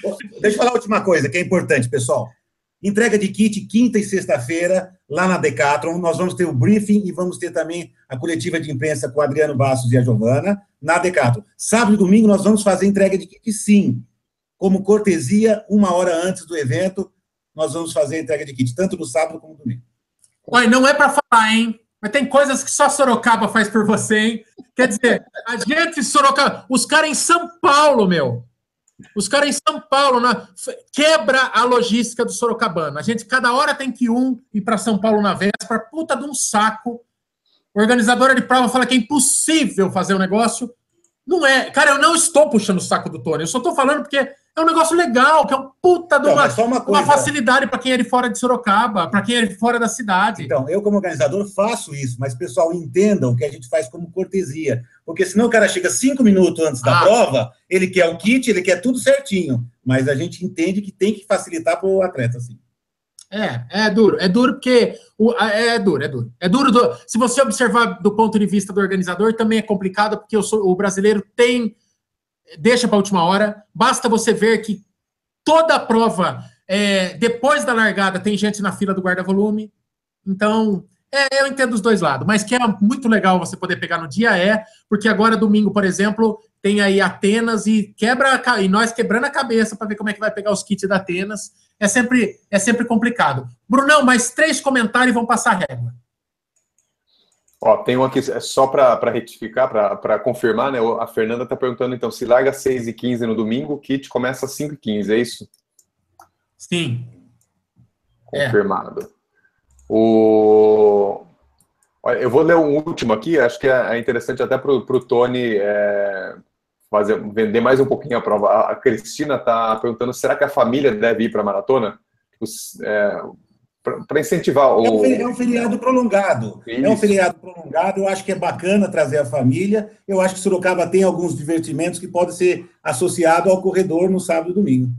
Deixa eu falar a última coisa, que é importante, pessoal. Entrega de kit quinta e sexta-feira, lá na Decathlon. Nós vamos ter o briefing e vamos ter também a coletiva de imprensa com o Adriano Bastos e a Giovana, na Decathlon. Sábado e domingo nós vamos fazer entrega de kit, sim. Como cortesia, uma hora antes do evento, nós vamos fazer a entrega de kit, tanto no sábado como no domingo. Olha, não é para falar, hein? Mas tem coisas que só Sorocaba faz por você, hein? Quer dizer, a gente, Sorocaba, os caras em São Paulo, meu. Os caras em São Paulo na, quebra a logística do Sorocabano. A gente, cada hora tem que um ir para São Paulo na véspera, puta de um saco. Organizadora de prova fala que é impossível fazer o negócio. Não é. Cara, eu não estou puxando o saco do Tony. Eu só estou falando porque é um negócio legal, que é um puta de uma, uma uma coisa. facilidade para quem é de fora de Sorocaba, para quem é de fora da cidade. Então, eu, como organizador, faço isso, mas, pessoal, entendam que a gente faz como cortesia. Porque senão o cara chega cinco minutos antes da Ah. prova, ele quer o kit, ele quer tudo certinho. Mas a gente entende que tem que facilitar para o atleta, assim. É, é duro, é duro porque o, é, é duro, é duro. É duro. do- se você observar do ponto de vista do organizador, também é complicado porque eu sou- o brasileiro tem deixa para a última hora. Basta você ver que toda a prova, é, depois da largada, tem gente na fila do guarda-volume. Então, é, eu entendo os dois lados, mas que é muito legal você poder pegar no dia é, porque agora domingo, por exemplo, tem aí Atenas e quebra e nós quebrando a cabeça para ver como é que vai pegar os kits da Atenas. É sempre é sempre complicado. Brunão, mais três comentários e vão passar a régua. Ó, tem um aqui, é só para retificar, para confirmar, né? A Fernanda está perguntando, então, se larga 6 e 15 no domingo, o kit começa às 5 e 15 é isso? Sim. Confirmado. É. O... Eu vou ler um último aqui, acho que é, é interessante até para o Tony é, fazer, vender mais um pouquinho a prova. A Cristina está perguntando, será que a família deve ir para a maratona? Os, é, para incentivar o. É um, feriado prolongado. Isso. É um feriado prolongado. Eu acho que é bacana trazer a família. Eu acho que Sorocaba tem alguns divertimentos que podem ser associados ao corredor no sábado e domingo.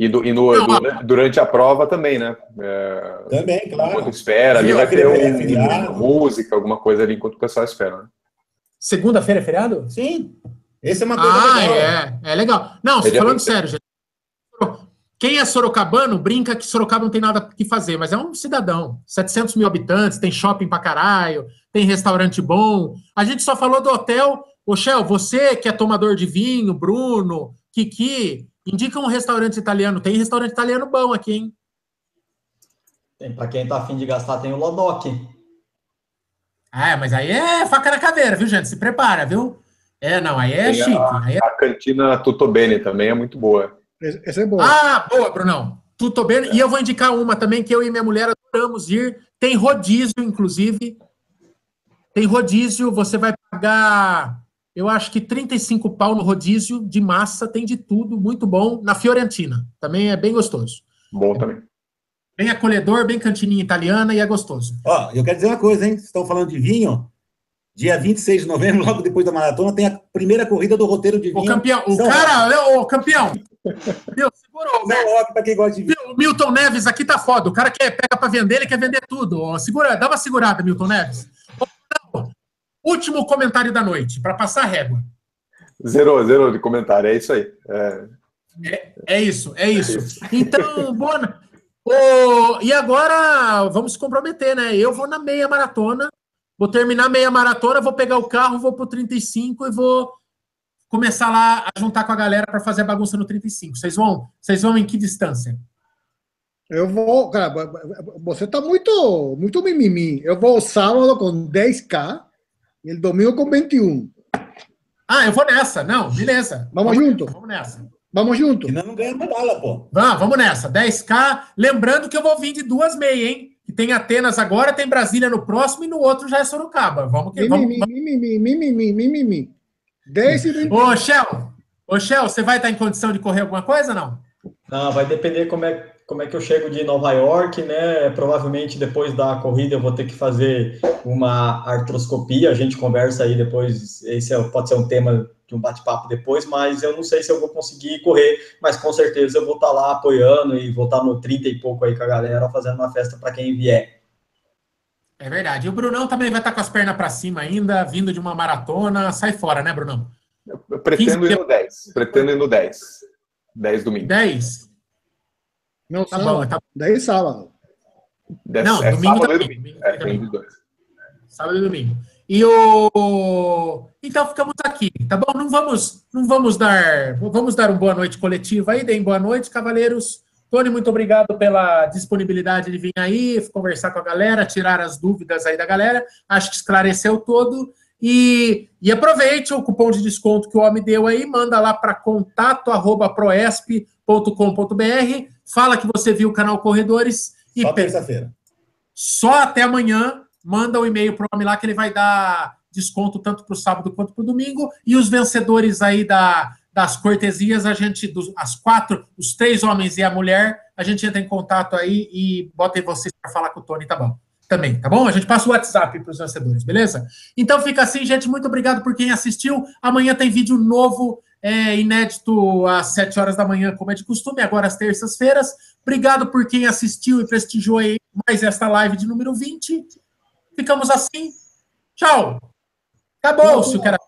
E, do, e no, do, né, durante a prova também, né? É, também, claro. Enquanto espera, ali vai ter um, música, alguma coisa ali enquanto o pessoal espera. Né? Segunda-feira é feriado? Sim. Esse é uma coisa ah, legal. é. É legal. Não, falando sério, gente. Quem é sorocabano brinca que Sorocaba não tem nada que fazer, mas é um cidadão. 700 mil habitantes, tem shopping pra caralho, tem restaurante bom. A gente só falou do hotel. Ô, Shell, você que é tomador de vinho, Bruno, Kiki, indica um restaurante italiano. Tem restaurante italiano bom aqui, hein? Tem, pra quem tá afim de gastar, tem o Lodoc. É, mas aí é faca na caveira, viu, gente? Se prepara, viu? É, não, aí é tem chique. A, aí é... a cantina Tutobene também é muito boa. Essa é boa. Ah, boa, Brunão. Tudo bem. É. E eu vou indicar uma também que eu e minha mulher adoramos ir. Tem rodízio, inclusive. Tem rodízio, você vai pagar, eu acho que 35 pau no rodízio de massa, tem de tudo, muito bom. Na Fiorentina. Também é bem gostoso. Bom também. Bem acolhedor, bem cantininha italiana e é gostoso. Ó, eu quero dizer uma coisa, hein? Vocês estão falando de vinho? Dia 26 de novembro, logo depois da maratona, tem a primeira corrida do roteiro de vinho. O campeão, o São cara, o campeão. Meu, segurou. Não, óbvio, pra quem gosta de vinho. O Milton Neves aqui tá foda. O cara quer pega para vender, ele quer vender tudo. Segura, dá uma segurada, Milton Neves. Último comentário da noite, para passar a régua. Zerou, zerou de comentário, é isso aí. É, é, é isso, é isso. É isso. Então, boa. Oh, e agora vamos se comprometer, né? Eu vou na meia maratona Vou terminar meia maratona, vou pegar o carro, vou pro 35 e vou começar lá a juntar com a galera para fazer a bagunça no 35. Vocês vão, vocês vão em que distância? Eu vou, cara, você tá muito, muito mimimi. Eu vou sábado com 10k e o domingo com 21. Ah, eu vou nessa. Não, beleza. Vamos, vamos junto. Vamos nessa. Vamos junto. Senão não ganha medalha, pô. Vamos, vamos nessa. 10k. Lembrando que eu vou vir de duas meias, hein? que tem Atenas agora, tem Brasília no próximo e no outro já é Sorocaba. Vamos que vamos. Mimimi, mimimi, mimimi. 10 e 20. Ô, Shell, ô, Shell, você vai estar em condição de correr alguma coisa não? Não, vai depender como é, como é que eu chego de Nova York, né? Provavelmente depois da corrida eu vou ter que fazer uma artroscopia. A gente conversa aí depois. Esse é, pode ser um tema de um bate-papo depois, mas eu não sei se eu vou conseguir correr, mas com certeza eu vou estar lá apoiando e vou estar no 30 e pouco aí com a galera, fazendo uma festa para quem vier. É verdade. E o Brunão também vai estar com as pernas para cima ainda, vindo de uma maratona. Sai fora, né, Brunão? Eu pretendo ir no 10. Pretendo ir no 10. 10 domingo. 10? Não, tá sábado. bom. Tá... 10 sábado. Não, é domingo sábado também. Domingo, é, domingo. Sábado e domingo. E o então ficamos aqui, tá bom? Não vamos, não vamos dar, vamos dar uma boa noite coletiva aí, deem boa noite, cavaleiros. Tony, muito obrigado pela disponibilidade de vir aí, conversar com a galera, tirar as dúvidas aí da galera. Acho que esclareceu todo. E, e aproveite o cupom de desconto que o homem deu aí, manda lá para contato@proesp.com.br, fala que você viu o canal Corredores e só terça-feira. Só até amanhã manda o um e-mail para o homem lá que ele vai dar desconto tanto para o sábado quanto para o domingo. E os vencedores aí da, das cortesias, a gente, dos, as quatro, os três homens e a mulher, a gente entra em contato aí e bota vocês para falar com o Tony, tá bom? Também, tá bom? A gente passa o WhatsApp para os vencedores, beleza? Então fica assim, gente. Muito obrigado por quem assistiu. Amanhã tem vídeo novo, é, inédito, às 7 horas da manhã, como é de costume, agora às terças-feiras. Obrigado por quem assistiu e prestigiou aí mais esta live de número 20. Ficamos assim. Tchau. Acabou, se o cara.